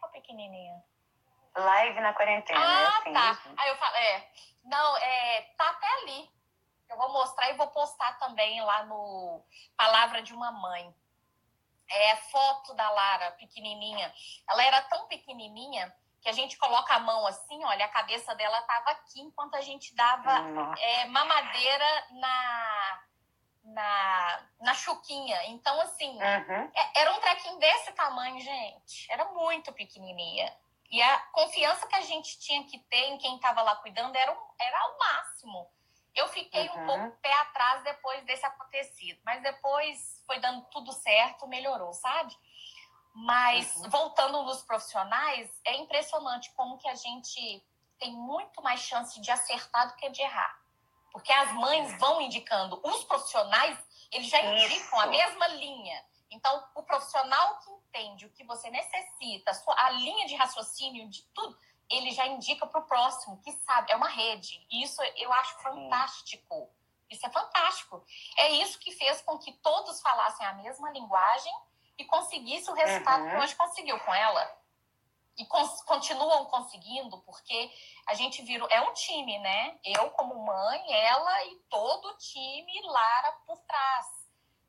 Qual pequenininha? Live na quarentena. Ah, assim, tá. Aí eu falo, é. Não, é, tá até ali. Eu vou mostrar e vou postar também lá no Palavra de uma Mãe. É foto da Lara, pequenininha. Ela era tão pequenininha que a gente coloca a mão assim, olha, a cabeça dela tava aqui enquanto a gente dava é, mamadeira na, na, na chuquinha. Então, assim, uhum. é, era um trequinho desse tamanho, gente. Era muito pequenininha. E a confiança que a gente tinha que ter em quem estava lá cuidando era, um, era o máximo. Eu fiquei uhum. um pouco pé atrás depois desse acontecido, mas depois foi dando tudo certo, melhorou, sabe? Mas uhum. voltando nos profissionais, é impressionante como que a gente tem muito mais chance de acertar do que de errar. Porque as mães vão indicando, os profissionais, eles já indicam Isso. a mesma linha. Então, o profissional que entende o que você necessita, a, sua, a linha de raciocínio de tudo, ele já indica para o próximo, que sabe, é uma rede. E isso eu acho fantástico. Isso é fantástico. É isso que fez com que todos falassem a mesma linguagem e conseguisse o resultado uhum. que hoje conseguiu com ela. E cons continuam conseguindo, porque a gente virou. É um time, né? Eu, como mãe, ela e todo o time, Lara por trás.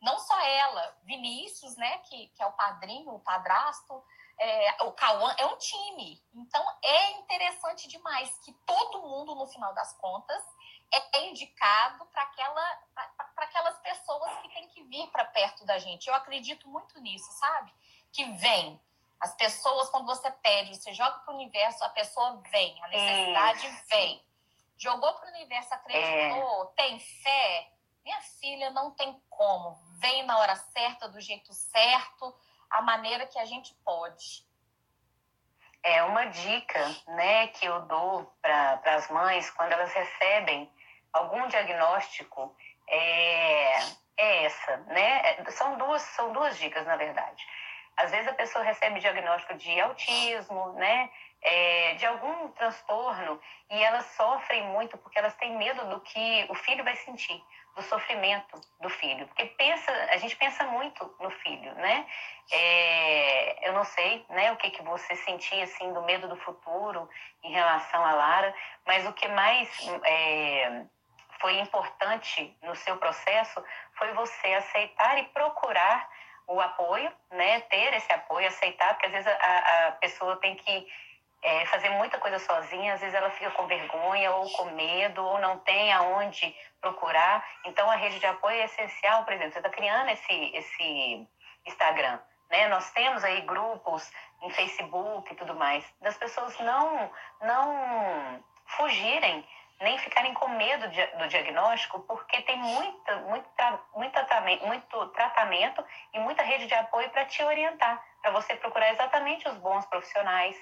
Não só ela, Vinícius, né? Que, que é o padrinho, o padrasto, é, o Cauã, é um time. Então é interessante demais que todo mundo, no final das contas, é indicado para aquela, aquelas pessoas que têm que vir para perto da gente. Eu acredito muito nisso, sabe? Que vem. As pessoas, quando você pede, você joga para o universo, a pessoa vem, a necessidade é. vem. Jogou para o universo, acreditou, é. tem fé. Minha filha, não tem como. Vem na hora certa, do jeito certo, a maneira que a gente pode. É uma dica, né, que eu dou para as mães quando elas recebem algum diagnóstico é, é essa, né? É, são duas, são duas dicas, na verdade. Às vezes a pessoa recebe diagnóstico de autismo, né? É, de algum transtorno e elas sofrem muito porque elas têm medo do que o filho vai sentir, do sofrimento do filho. Porque pensa, a gente pensa muito no filho, né? É, eu não sei, né, o que que você sentia assim do medo do futuro em relação a Lara, mas o que mais é, foi importante no seu processo foi você aceitar e procurar o apoio, né? Ter esse apoio, aceitar, porque às vezes a, a pessoa tem que é, fazer muita coisa sozinha, às vezes ela fica com vergonha ou com medo ou não tem aonde procurar. Então a rede de apoio é essencial, por exemplo, você está criando esse, esse Instagram, né? Nós temos aí grupos em Facebook e tudo mais, das pessoas não, não fugirem nem ficarem com medo do diagnóstico, porque tem muita, muito, muito, tratamento, muito tratamento e muita rede de apoio para te orientar, para você procurar exatamente os bons profissionais,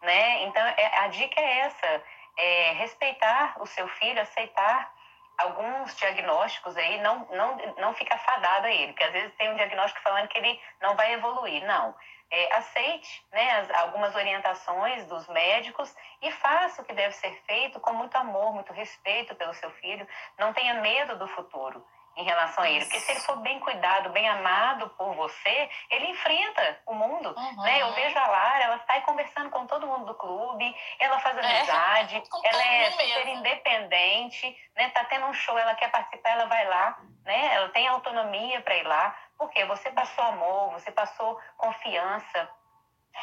né? Então, é, a dica é essa, é respeitar o seu filho, aceitar alguns diagnósticos aí, não, não, não ficar fadado a ele, porque às vezes tem um diagnóstico falando que ele não vai evoluir, não é, aceite né, as, algumas orientações dos médicos e faça o que deve ser feito com muito amor, muito respeito pelo seu filho. Não tenha medo do futuro em relação a ele. Porque se ele for bem cuidado, bem amado por você, ele enfrenta o mundo. Uhum. Né? Eu vejo a Lara, ela sai conversando com todo mundo do clube, ela faz é, amizade, é, ela é super independente, né? Tá tendo um show, ela quer participar, ela vai lá, né? Ela tem autonomia para ir lá. Porque você passou amor, você passou confiança,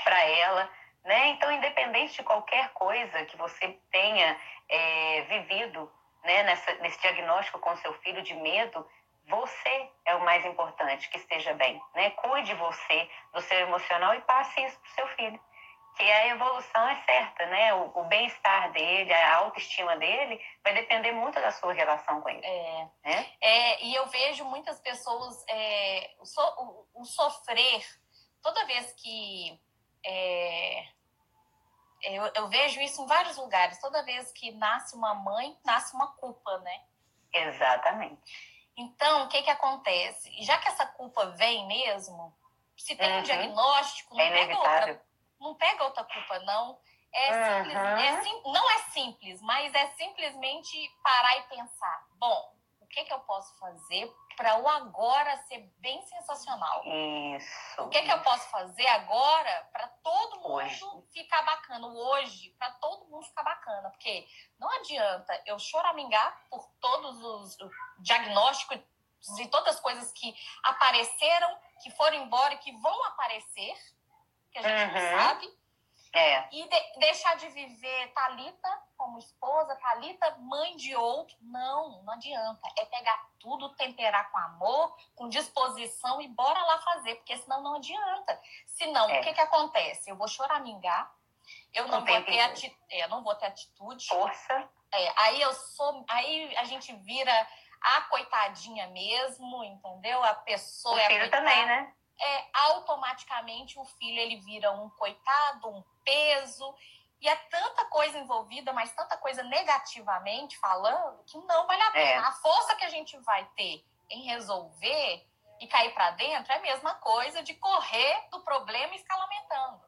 para ela, né? Então, independente de qualquer coisa que você tenha é, vivido, né, nessa, nesse diagnóstico com seu filho de medo, você é o mais importante, que esteja bem, né? Cuide você do seu emocional e passe isso para o seu filho que a evolução é certa, né? O, o bem-estar dele, a autoestima dele, vai depender muito da sua relação com ele. É, né? é e eu vejo muitas pessoas, é, o, so, o, o, sofrer, toda vez que. É, eu, eu vejo isso em vários lugares, toda vez que nasce uma mãe, nasce uma culpa, né? Exatamente. Então, o que que acontece? Já que essa culpa vem mesmo, se tem uhum. um diagnóstico, não é inevitável. outra não pega outra culpa, não. É simples, uhum. é sim, não é simples, mas é simplesmente parar e pensar: bom, o que, que eu posso fazer para o agora ser bem sensacional? Isso. O que, que eu posso fazer agora para todo mundo hoje. ficar bacana? Hoje, para todo mundo ficar bacana. Porque não adianta eu choramingar por todos os diagnósticos e todas as coisas que apareceram, que foram embora e que vão aparecer que a gente uhum. não sabe. É. E de, deixar de viver Talita como esposa, Talita mãe de outro. Não, não adianta. É pegar tudo, temperar com amor, com disposição e bora lá fazer, porque senão não adianta. Senão, é. o que que acontece? Eu vou choramingar, eu não, vou ter ati... é, não vou ter atitude. Força. É, aí eu sou, aí a gente vira a coitadinha mesmo, entendeu? A pessoa o é filho também, né? é, automaticamente o filho ele vira um coitado, um peso. E é tanta coisa envolvida, mas tanta coisa negativamente falando, que não vale a pena. É. A força que a gente vai ter em resolver e cair para dentro é a mesma coisa de correr do problema escalamentando.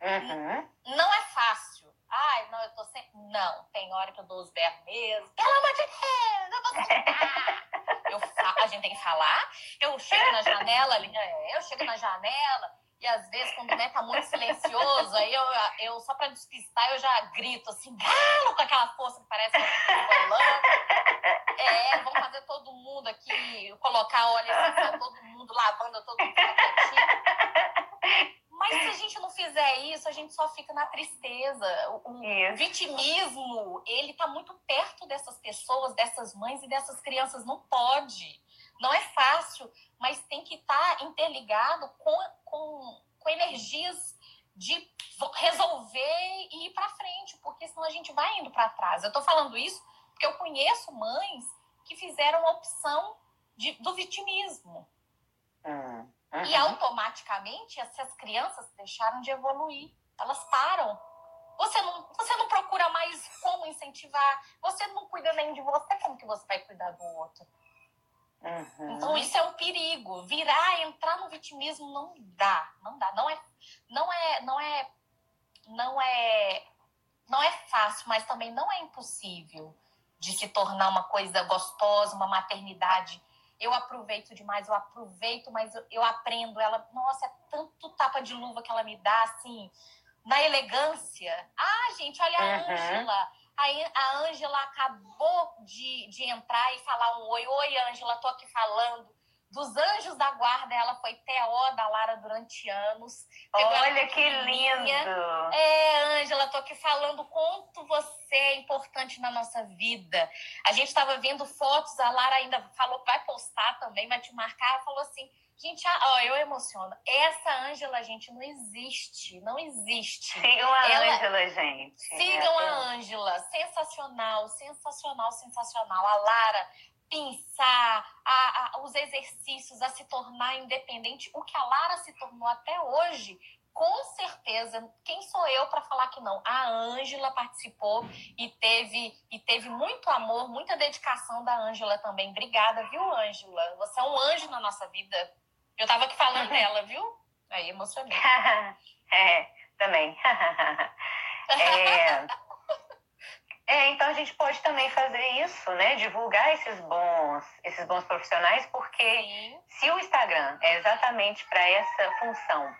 Uhum. Não é fácil. Ai, não, eu tô sem. Não, tem hora que eu dou os berros mesmo. Pelo amor de Deus, eu vou eu a gente tem que falar. Eu chego na janela, é, eu chego na janela e às vezes quando né, tá muito silencioso, aí eu, eu só para despistar eu já grito assim, galo com aquela força que parece que eu É, vamos fazer todo mundo aqui, colocar óleo assim, todo mundo lavando, todo mundo mas se a gente não fizer isso, a gente só fica na tristeza. O, vitimismo, ele tá muito perto dessas pessoas, dessas mães e dessas crianças. Não pode. Não é fácil, mas tem que estar tá interligado com, com, com energias de resolver e ir para frente, porque senão a gente vai indo para trás. Eu tô falando isso porque eu conheço mães que fizeram a opção de, do vitimismo. Uhum. E automaticamente essas crianças deixaram de evoluir. Elas param. Você não, você não procura mais como incentivar. Você não cuida nem de você, como que você vai cuidar do outro? Uhum. Então isso é um perigo. Virar, entrar no vitimismo não dá, não dá. Não é, não é, não é, não é, não é fácil, mas também não é impossível de se tornar uma coisa gostosa, uma maternidade eu aproveito demais, eu aproveito, mas eu, eu aprendo. Ela, nossa, é tanto tapa de luva que ela me dá, assim, na elegância. Ah, gente, olha a Ângela. A Ângela acabou de, de entrar e falar um oi. Oi, Ângela, tô aqui falando dos anjos da guarda, ela foi TO da Lara durante anos. Olha que lindo! É, Ângela, tô aqui falando quanto você é importante na nossa vida. A gente estava vendo fotos, a Lara ainda falou que vai postar também, vai te marcar, falou assim. Gente, ó, eu emociono. Essa Ângela, gente, não existe. Não existe. Sigam a Ângela, gente. Sigam é. a Ângela. Sensacional, sensacional, sensacional. A Lara, pensar, a, a, os exercícios, a se tornar independente, o que a Lara se tornou até hoje, com certeza, quem sou eu para falar que não? A Ângela participou e teve e teve muito amor, muita dedicação da Ângela também. Obrigada, viu, Ângela? Você é um anjo na nossa vida. Eu tava aqui falando dela, viu? Aí emocionei. é, também. é... É, então a gente pode também fazer isso, né? Divulgar esses bons, esses bons profissionais, porque Sim. se o Instagram é exatamente para essa função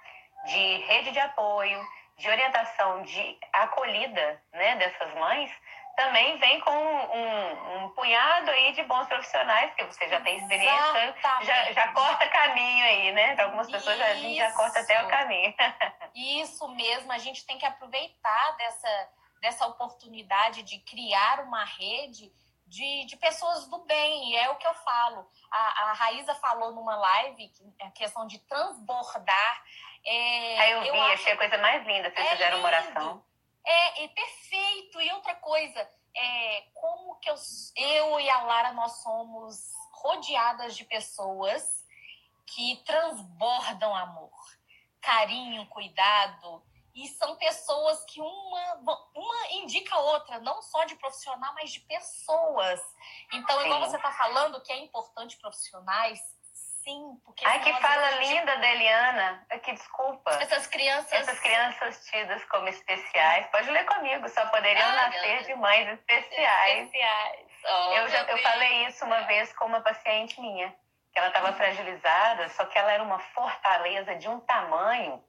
de rede de apoio, de orientação, de acolhida, né, dessas mães, também vem com um, um, punhado aí de bons profissionais, que você já tem experiência, já, já corta caminho aí, né? Para algumas pessoas já, a gente já corta até o caminho. Isso mesmo, a gente tem que aproveitar dessa, dessa oportunidade de criar uma rede de, de pessoas do bem, e é o que eu falo. A, a Raíza falou numa live, a questão de transbordar. É, Aí eu vi, eu achei a coisa mais linda, vocês é fizeram uma oração. É, é perfeito. E outra coisa, é, como que eu, eu e a Lara, nós somos rodeadas de pessoas que transbordam amor, carinho, cuidado. E são pessoas que uma, uma indica a outra, não só de profissional, mas de pessoas. Então, igual você está falando que é importante profissionais, sim, porque. Ai, que fala gente... linda da Eliana. Aqui, desculpa. Essas crianças. Essas crianças tidas como especiais. Pode ler comigo, só poderiam Ai, nascer de mães especiais. Especiais. Oh, eu, já, eu falei isso uma vez com uma paciente minha, que ela estava fragilizada, só que ela era uma fortaleza de um tamanho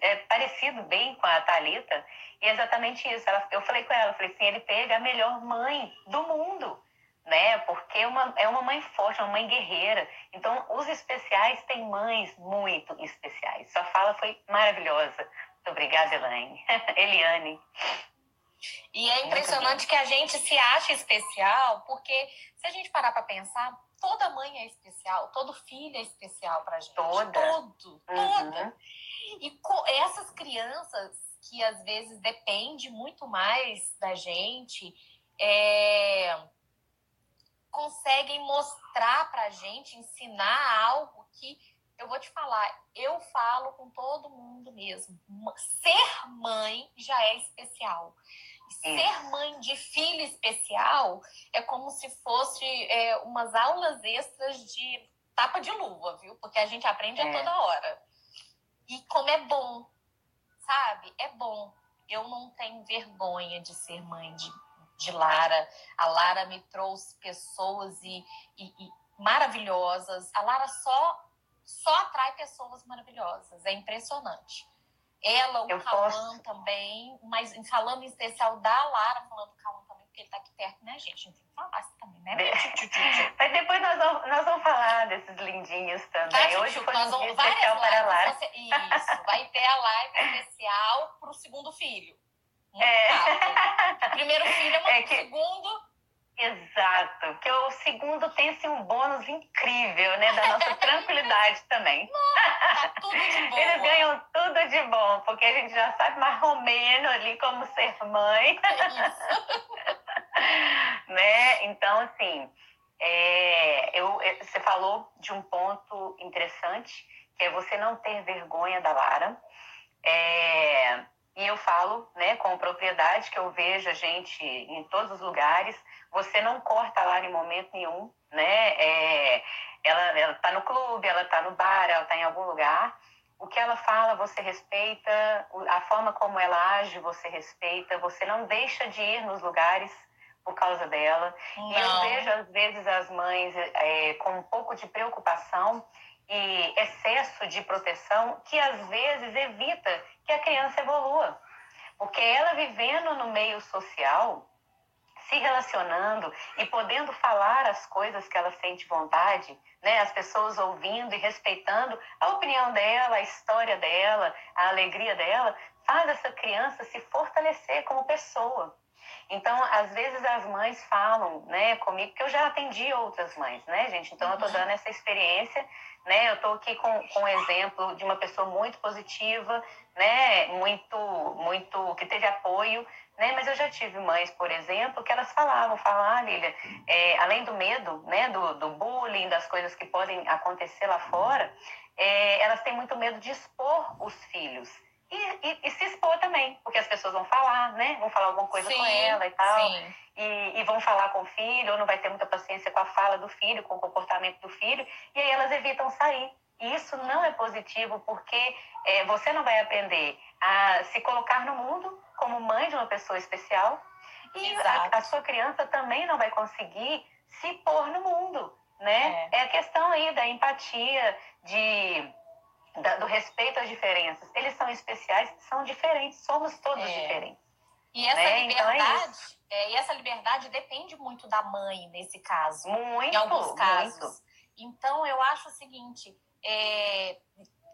é, parecido bem com a Talita e é exatamente isso. Ela, eu falei com ela, eu falei assim, ele teve a melhor mãe do mundo né? Porque é uma, é uma mãe forte, uma mãe guerreira. Então, os especiais têm mães muito especiais. Sua fala foi maravilhosa. Muito obrigada, Elaine. Eliane. E é impressionante que a gente se acha especial, porque se a gente parar para pensar, toda mãe é especial, todo filho é especial para gente. Toda. Todo, uhum. toda. E essas crianças que às vezes dependem muito mais da gente, é conseguem mostrar para a gente, ensinar algo que eu vou te falar, eu falo com todo mundo mesmo. Ser mãe já é especial. Ser mãe de filho especial é como se fosse é, umas aulas extras de tapa de luva, viu? Porque a gente aprende é. a toda hora. E como é bom, sabe? É bom. Eu não tenho vergonha de ser mãe de de Lara. A Lara me trouxe pessoas e, e, e maravilhosas. A Lara só só atrai pessoas maravilhosas. É impressionante. Ela, o Cauã também, mas falando em especial da Lara, falando do Cauã também, porque ele está aqui perto, né, gente? A gente tem que falar isso também, né? mas depois nós vamos, nós vamos falar desses lindinhos também. Tá, Hoje foi um dia especial para a Lara. Você, isso, vai ter a live especial para o segundo filho. É. O primeiro filho é, uma, é que... segundo. Exato, porque o segundo tem assim, um bônus incrível, né? Da nossa tranquilidade também. tá tudo de bom. Eles ganham tudo de bom, porque a gente já sabe mais ou menos ali como ser mãe. É né? Então, assim, é, eu, é, você falou de um ponto interessante, que é você não ter vergonha da Lara. É, e eu falo né, com propriedade que eu vejo a gente em todos os lugares. Você não corta lá em momento nenhum, né? É, ela está no clube, ela está no bar, ela está em algum lugar. O que ela fala, você respeita. A forma como ela age, você respeita. Você não deixa de ir nos lugares por causa dela. Não. E eu vejo, às vezes, as mães é, com um pouco de preocupação e excesso de proteção que às vezes evita que a criança evolua. Porque ela vivendo no meio social, se relacionando e podendo falar as coisas que ela sente vontade, né? As pessoas ouvindo e respeitando a opinião dela, a história dela, a alegria dela, faz essa criança se fortalecer como pessoa. Então, às vezes as mães falam, né, comigo, que eu já atendi outras mães, né, gente? Então, eu tô uhum. dando essa experiência né? Eu estou aqui com, com um exemplo de uma pessoa muito positiva, né? Muito, muito que teve apoio, né? Mas eu já tive mães, por exemplo, que elas falavam, falavam, ah, Lília, é, além do medo, né? Do, do bullying, das coisas que podem acontecer lá fora, é, elas têm muito medo de expor os filhos. E, e, e, se expor também, porque as pessoas vão falar, né? Vão falar alguma coisa sim, com ela e tal. E, e, vão falar com o filho, ou não vai ter muita paciência com a fala do filho, com o comportamento do filho, e aí elas evitam sair. E isso não é positivo, porque é, você não vai aprender a se colocar no mundo como mãe de uma pessoa especial, e a, a, sua criança também não vai conseguir se pôr no mundo, né? É, é a questão aí da empatia, de da, do respeito às diferenças. Eles são especiais, são diferentes, somos todos é. diferentes. E essa né? liberdade, então é é, e essa liberdade depende muito da mãe nesse caso. Muito, em alguns casos. Muito. Então eu acho o seguinte, é,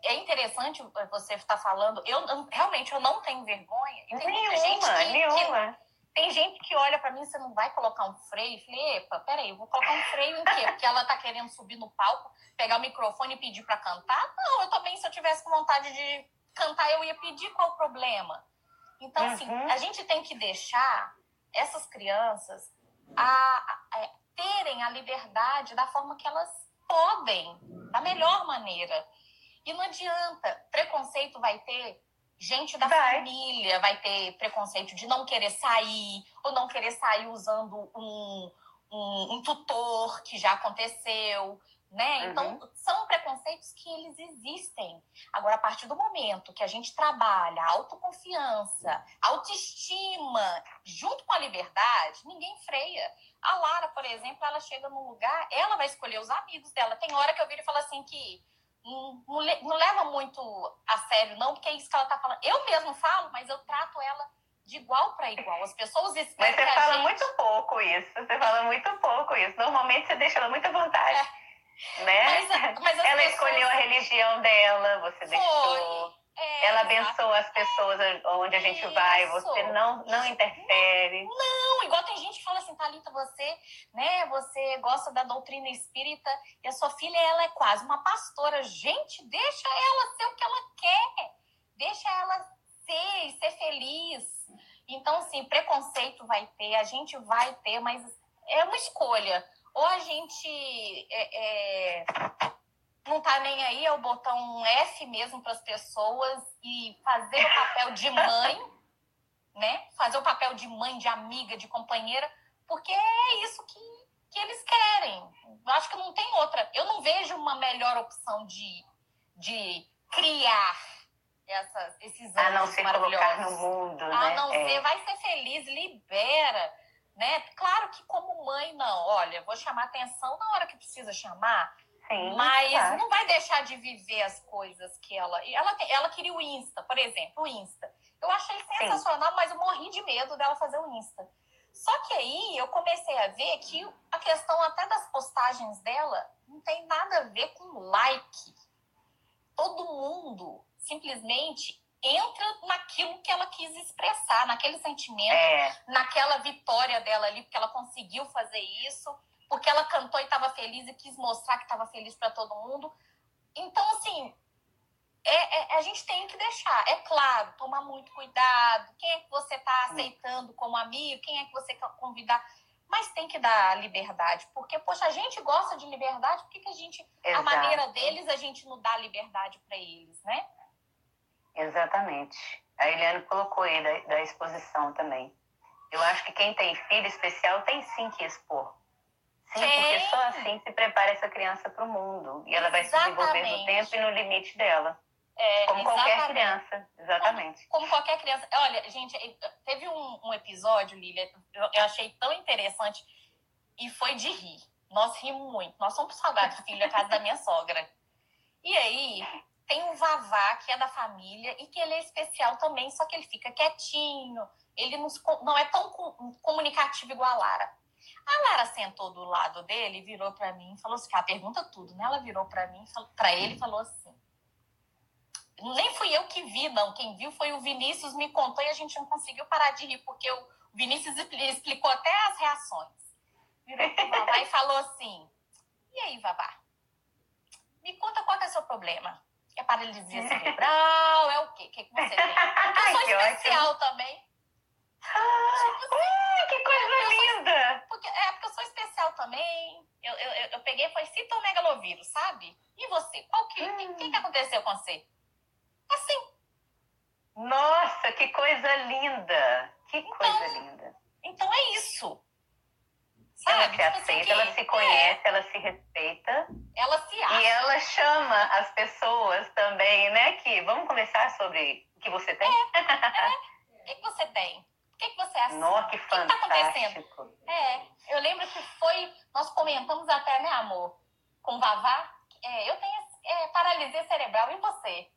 é interessante você estar falando. Eu realmente eu não tenho vergonha. E tem nenhuma, gente que, nenhuma. Que, tem gente que olha para mim, você não vai colocar um freio? Eu falei, epa, peraí, eu vou colocar um freio em quê? Porque ela tá querendo subir no palco, pegar o microfone e pedir para cantar? Não, eu também, se eu tivesse com vontade de cantar, eu ia pedir qual o problema. Então, assim, uhum. assim, a gente tem que deixar essas crianças a, a, a, terem a liberdade da forma que elas podem, da melhor maneira. E não adianta, preconceito vai ter gente da vai. família, vai ter preconceito de não querer sair, ou não querer sair usando um, um, um tutor, que já aconteceu, né? Então, uhum. São preconceitos que eles existem. Agora, a partir do momento que a gente trabalha autoconfiança, autoestima, junto com a liberdade, ninguém freia. A Lara, por exemplo, ela chega num lugar, ela vai escolher os amigos dela. Tem hora que eu viro e falo assim que não, não, leva muito a sério, não, porque é isso que ela tá falando. Eu mesmo falo, mas eu trato ela de igual para igual. As pessoas esperam. Mas você fala gente... muito pouco isso. Você fala muito pouco isso. Normalmente você deixa ela muito à vontade. É. Né? Mas, mas ela pessoas... escolheu a religião dela, você Foi. deixou. É, ela abençoa as pessoas onde a gente Isso. vai, você não, não interfere. Não, igual tem gente que fala assim, Thalita, você, né, você gosta da doutrina espírita e a sua filha, ela é quase uma pastora. Gente, deixa ela ser o que ela quer. Deixa ela ser e ser feliz. Então, assim, preconceito vai ter, a gente vai ter, mas é uma escolha. Ou a gente é, é não tá nem aí, é o botão F mesmo para as pessoas e fazer o papel de mãe, né? Fazer o papel de mãe, de amiga, de companheira, porque é isso que, que eles querem. Eu acho que não tem outra. Eu não vejo uma melhor opção de, de criar essas, esses anos A não ser colocar no mundo, A né? não é. ser, vai ser feliz, libera, né? Claro que como mãe, não. Olha, vou chamar atenção na hora que precisa chamar, Sim, mas tá. não vai deixar de viver as coisas que ela. Ela, ela queria o Insta, por exemplo, o Insta. Eu achei sensacional, Sim. mas eu morri de medo dela fazer o Insta. Só que aí eu comecei a ver que a questão até das postagens dela não tem nada a ver com like. Todo mundo simplesmente entra naquilo que ela quis expressar, naquele sentimento, é. naquela vitória dela ali, porque ela conseguiu fazer isso porque ela cantou e estava feliz e quis mostrar que estava feliz para todo mundo. Então, assim, é, é, a gente tem que deixar. É claro, tomar muito cuidado. Quem é que você está aceitando como amigo? Quem é que você quer convidar? Mas tem que dar liberdade, porque, poxa, a gente gosta de liberdade, por que, que a gente, Exato. a maneira deles, a gente não dá liberdade para eles, né? Exatamente. A Eliane colocou aí da, da exposição também. Eu acho que quem tem filho especial tem sim que expor Sim, porque só assim se prepara essa criança para o mundo. E ela vai exatamente. se desenvolver no tempo e no limite dela. É, como exatamente. qualquer criança, exatamente. Como, como, qualquer criança. Olha, gente, teve um, um episódio, Lília, eu, eu, achei tão interessante e foi de rir. Nós rimos muito. Nós somos saudades, filho, da casa da minha sogra. E aí, tem o Vavá, que é da família, e que ele é especial também, só que ele fica quietinho, ele não, não é tão comunicativo igual a Lara. A Lara sentou do lado dele, virou para mim falou assim: ela pergunta tudo, né? Ela virou para mim, para ele e falou assim: nem fui eu que vi, não. Quem viu foi o Vinícius, me contou e a gente não conseguiu parar de rir, porque o Vinícius explicou até as reações. Virou pro Vavá e falou assim: E aí, Vavá? Me conta qual é o seu problema. É paralisia cerebral? É o quê? O que, que você tem? Eu sou especial também. Ah, uh, que coisa linda! Sou, porque, é, porque eu sou especial também. Eu, eu, eu peguei foi citomegalovírus, sabe? E você? Qual que, hum. que, que aconteceu com você? Assim. Nossa, que coisa linda! Que então, coisa linda! Então é isso. Ela se aceita, assim, ela se conhece, é. ela se respeita. Ela se acha. E ela chama as pessoas também, né? Que vamos conversar sobre o que você tem? É, é. O que você tem? Por que, que você é assim? Nossa, que fantástico. O que está acontecendo? É, eu lembro que foi, nós comentamos até, né, amor, com o Vavá, é, eu tenho paralisia cerebral, e você?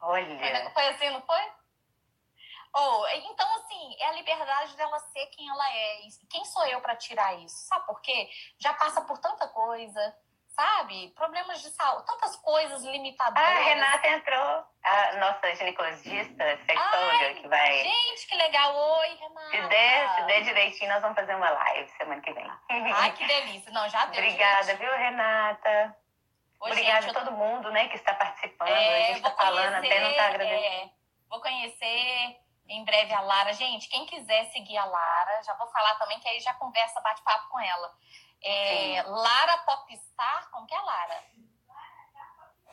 Olha. Foi assim, não foi? Oh, então, assim, é a liberdade dela ser quem ela é. Quem sou eu para tirar isso? Sabe por quê? Já passa por tanta coisa, sabe? Problemas de saúde, tantas coisas limitadoras. Ah, a Renata entrou, a nossa ginecologista, sexóloga, que vai. Gente, que legal! Oi, Renata! Se der, se der direitinho, nós vamos fazer uma live semana que vem. Ai, que delícia! Não, já deu. Obrigada, gente. viu, Renata? Oi, Obrigada gente, a todo mundo, né, que está participando. É, a gente está falando, até não está agradecendo. É, vou conhecer em breve a Lara. Gente, quem quiser seguir a Lara, já vou falar também, que aí já conversa, bate papo com ela. É, Lara Popstar, como que é Lara?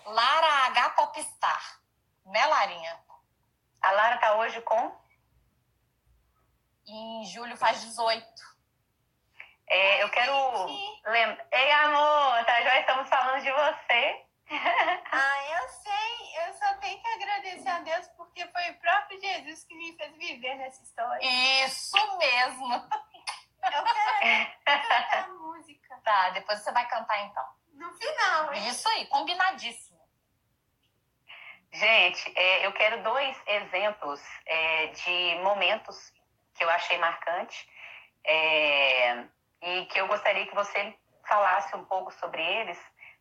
Lara H Popstar, né, Larinha? A Lara tá hoje com? Em julho faz 18. É, eu quero lembrar. Ei, amor, tá já estamos falando de você. ah, eu sei. Eu só tenho que agradecer a Deus porque foi o próprio Jesus que me fez viver nessa história. Isso mesmo. Eu quero cantar música. Tá, depois você vai cantar então. No final, hein? Isso aí, combinadíssimo. Gente, é, eu quero dois exemplos é, de momentos que eu achei marcante é, e que eu gostaria que você falasse um pouco sobre eles,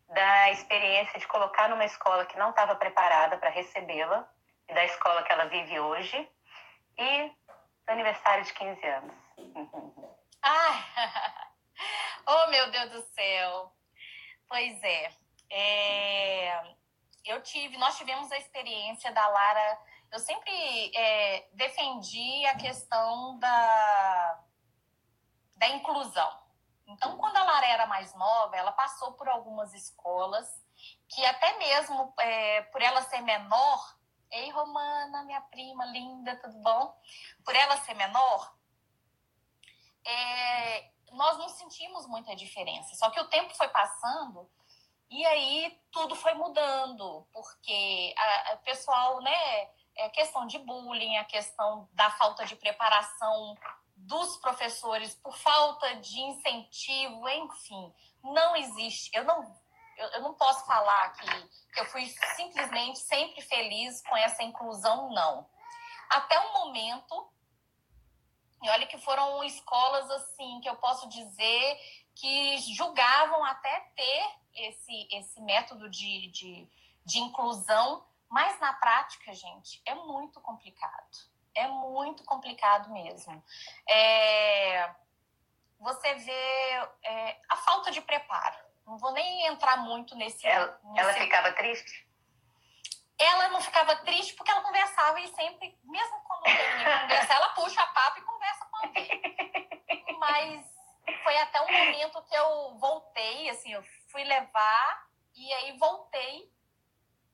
da experiência de colocar numa escola que não estava preparada para recebê-la, e da escola que ela vive hoje, e aniversário de 15 anos. Ai, oh meu Deus do céu. Pois é, é, eu tive, nós tivemos a experiência da Lara. Eu sempre é, defendi a questão da, da inclusão. Então, quando a Lara era mais nova, ela passou por algumas escolas que até mesmo é, por ela ser menor, ei Romana, minha prima linda, tudo bom? Por ela ser menor, é, nós não sentimos muita diferença. Só que o tempo foi passando e aí tudo foi mudando, porque o pessoal, né, é a questão de bullying, a questão da falta de preparação dos professores por falta de incentivo, enfim, não existe. Eu não, eu, eu não posso falar que, que eu fui simplesmente sempre feliz com essa inclusão, não. Até o momento e olha que foram escolas assim que eu posso dizer que julgavam até ter esse, esse método de, de, de inclusão, mas na prática, gente, é muito complicado. É muito complicado mesmo. É, você vê é, a falta de preparo. Não vou nem entrar muito nesse. Ela, nesse... ela ficava triste? ela não ficava triste porque ela conversava e sempre, mesmo quando tem conversa, ela puxa a papo e conversa com alguém. Mas foi até um momento que eu voltei, assim, eu fui levar e aí voltei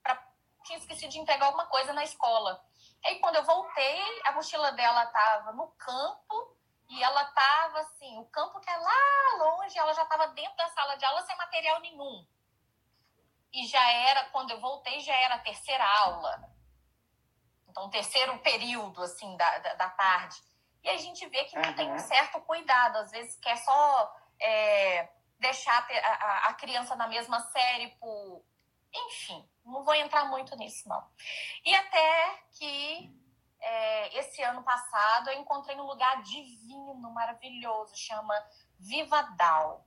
para tinha esquecido de entregar alguma coisa na escola. E aí quando eu voltei, a mochila dela estava no campo e ela estava assim, o campo que é lá longe, ela já estava dentro da sala de aula sem material nenhum e já era, quando eu voltei, já era a terceira aula. Então, terceiro período, assim, da, da, da tarde. E a gente vê que não uhum. tem um certo cuidado, às vezes quer só é, deixar a, a, criança na mesma série por. Enfim, não vou entrar muito nisso, não. E até que é, esse ano passado eu encontrei um lugar divino, maravilhoso, chama Vivadal.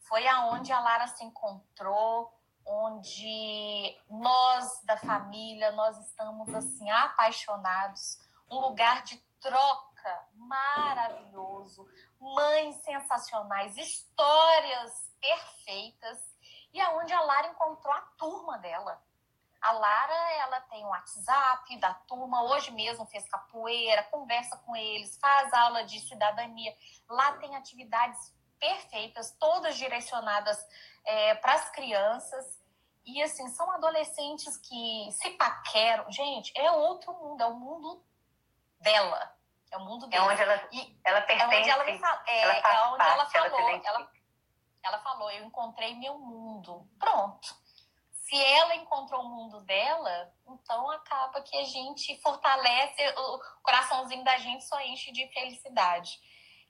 Foi aonde a Lara se encontrou, onde nós da família, nós estamos assim apaixonados, um lugar de troca maravilhoso, mães sensacionais, histórias perfeitas e aonde a Lara encontrou a turma dela. A Lara, ela tem um WhatsApp da turma, hoje mesmo fez capoeira, conversa com eles, faz aula de cidadania. Lá tem atividades perfeitas, todas direcionadas é, para as crianças. E assim, são adolescentes que se paqueram. Gente, é outro mundo, é o mundo dela. É o mundo dela. É onde ela, e ela pertence. É onde ela, me fala, é, ela é onde parte, ela falou. Ela, ela, ela falou, eu encontrei meu mundo. Pronto. Se ela encontrou o mundo dela, então acaba que a gente fortalece, o coraçãozinho da gente só enche de felicidade.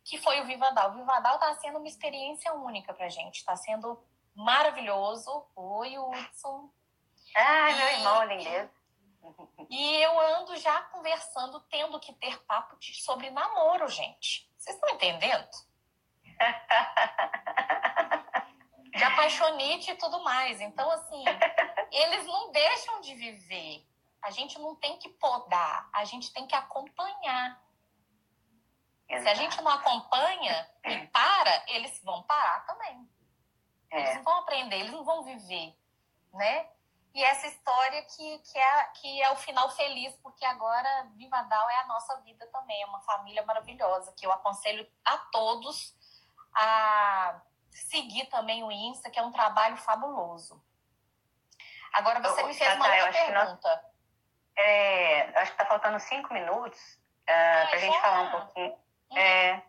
Que foi o Vivadal. O Vivadal está sendo uma experiência única pra gente. Está sendo maravilhoso. Oi, Hudson. Ah, meu irmão, lindeza. E eu ando já conversando, tendo que ter papo sobre namoro, gente. Vocês estão entendendo? De apaixonite e tudo mais. Então, assim, eles não deixam de viver. A gente não tem que podar, a gente tem que acompanhar. Se a gente não acompanha e para, eles vão parar também. Eles é. não vão aprender, eles não vão viver, né? E essa história que, que, é, que é o final feliz, porque agora Vivadal é a nossa vida também, é uma família maravilhosa, que eu aconselho a todos a seguir também o Insta, que é um trabalho fabuloso. Agora você me fez uma outra pergunta. Nós, é, acho que está faltando cinco minutos uh, ah, para a gente falar um pouquinho. Uhum. É,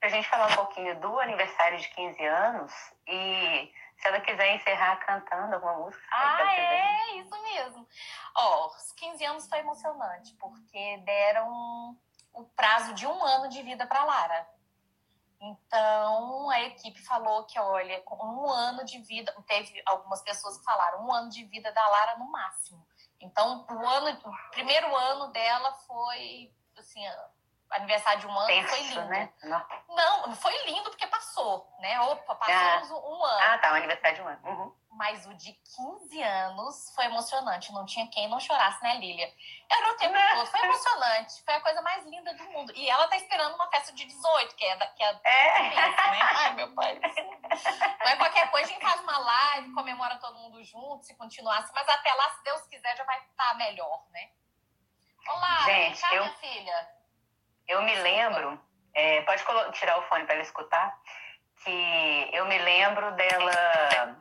para a gente falar um pouquinho do aniversário de 15 anos e se ela quiser encerrar cantando alguma música. Ah, é, isso mesmo. Ó, os 15 anos foi emocionante, porque deram o prazo de um ano de vida para Lara. Então, a equipe falou que, olha, com um ano de vida, teve algumas pessoas que falaram, um ano de vida da Lara no máximo. Então, o ano, o primeiro ano dela foi, assim, aniversário de um ano Penso, foi lindo. Né? Não. não, foi lindo porque passou, né? Opa, passamos ah. um ano. Ah, tá, o aniversário de um ano. Uhum. Mas o de 15 anos foi emocionante. Não tinha quem não chorasse, né, Lilia? Era o tempo todo. Foi emocionante. Foi a coisa mais linda do mundo. E ela tá esperando uma festa de 18, que é da, que é, é. Né? Ai, meu pai. Não é qualquer coisa, a gente faz uma live, comemora todo mundo junto, se continuasse. Mas até lá, se Deus quiser, já vai estar melhor, né? Olá, gente, cá, eu... minha filha. Eu me lembro, é, pode tirar o fone para ela escutar, que eu me lembro dela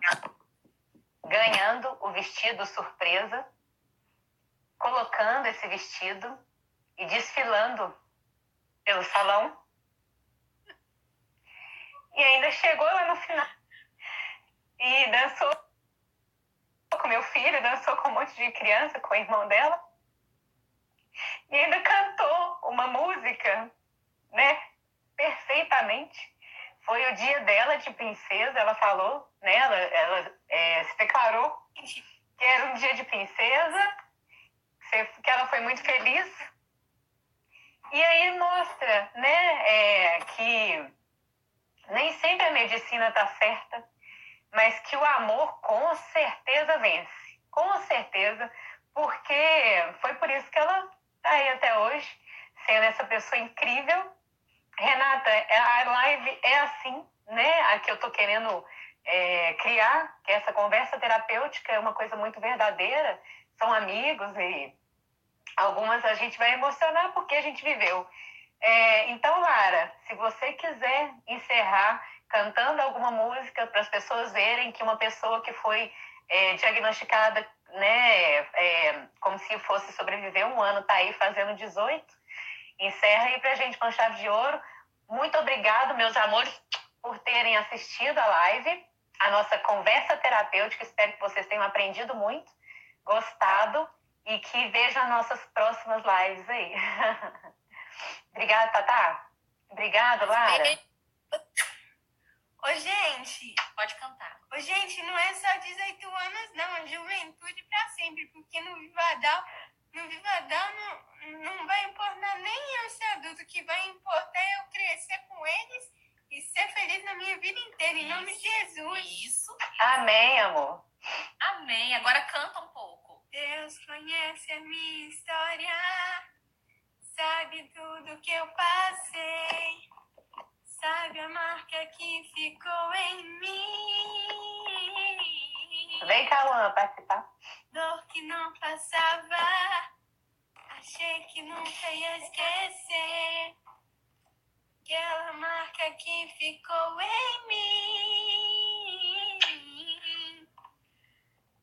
ganhando o vestido surpresa, colocando esse vestido e desfilando pelo salão. E ainda chegou lá no final e dançou com meu filho, dançou com um monte de criança, com o irmão dela. E ainda cantou uma música, né? Perfeitamente. Foi o dia dela de princesa, ela falou, né? Ela, ela é, se declarou que era um dia de princesa, que ela foi muito feliz. E aí mostra, né, é, que nem sempre a medicina está certa, mas que o amor com certeza vence. Com certeza, porque foi por isso que ela tá aí até hoje, sendo essa pessoa incrível. Renata, a live é assim, né? A que eu tô querendo é, criar, que essa conversa terapêutica é uma coisa muito verdadeira, são amigos e algumas a gente vai emocionar porque a gente viveu. É, então, Lara, se você quiser encerrar cantando alguma música para as pessoas verem que uma pessoa que foi é, diagnosticada né, é, como se fosse sobreviver um ano, tá aí fazendo 18. Encerra aí pra gente com chave de ouro. Muito obrigado, meus amores, por terem assistido a live, a nossa conversa terapêutica. Espero que vocês tenham aprendido muito, gostado e que vejam nossas próximas lives aí. Obrigada, Tatá. Obrigado, Lara. Ô, gente. Pode cantar. Ô, gente, não é só 18 anos, não. É juventude pra sempre. Porque no Vivadal, no Vivadal não, não vai importar nem eu ser adulto. O que vai importar é eu crescer com eles e ser feliz na minha vida inteira. Em nome de Jesus. Isso. Amém, amor. Amém. Agora canta um pouco. Deus conhece a minha história. Sabe tudo que eu passei sabe a marca que ficou em mim. Vem cá, Luana, participar. Dor que não passava, achei que nunca ia esquecer. Aquela marca que ficou em mim.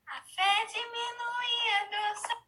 A fé diminuía do sol.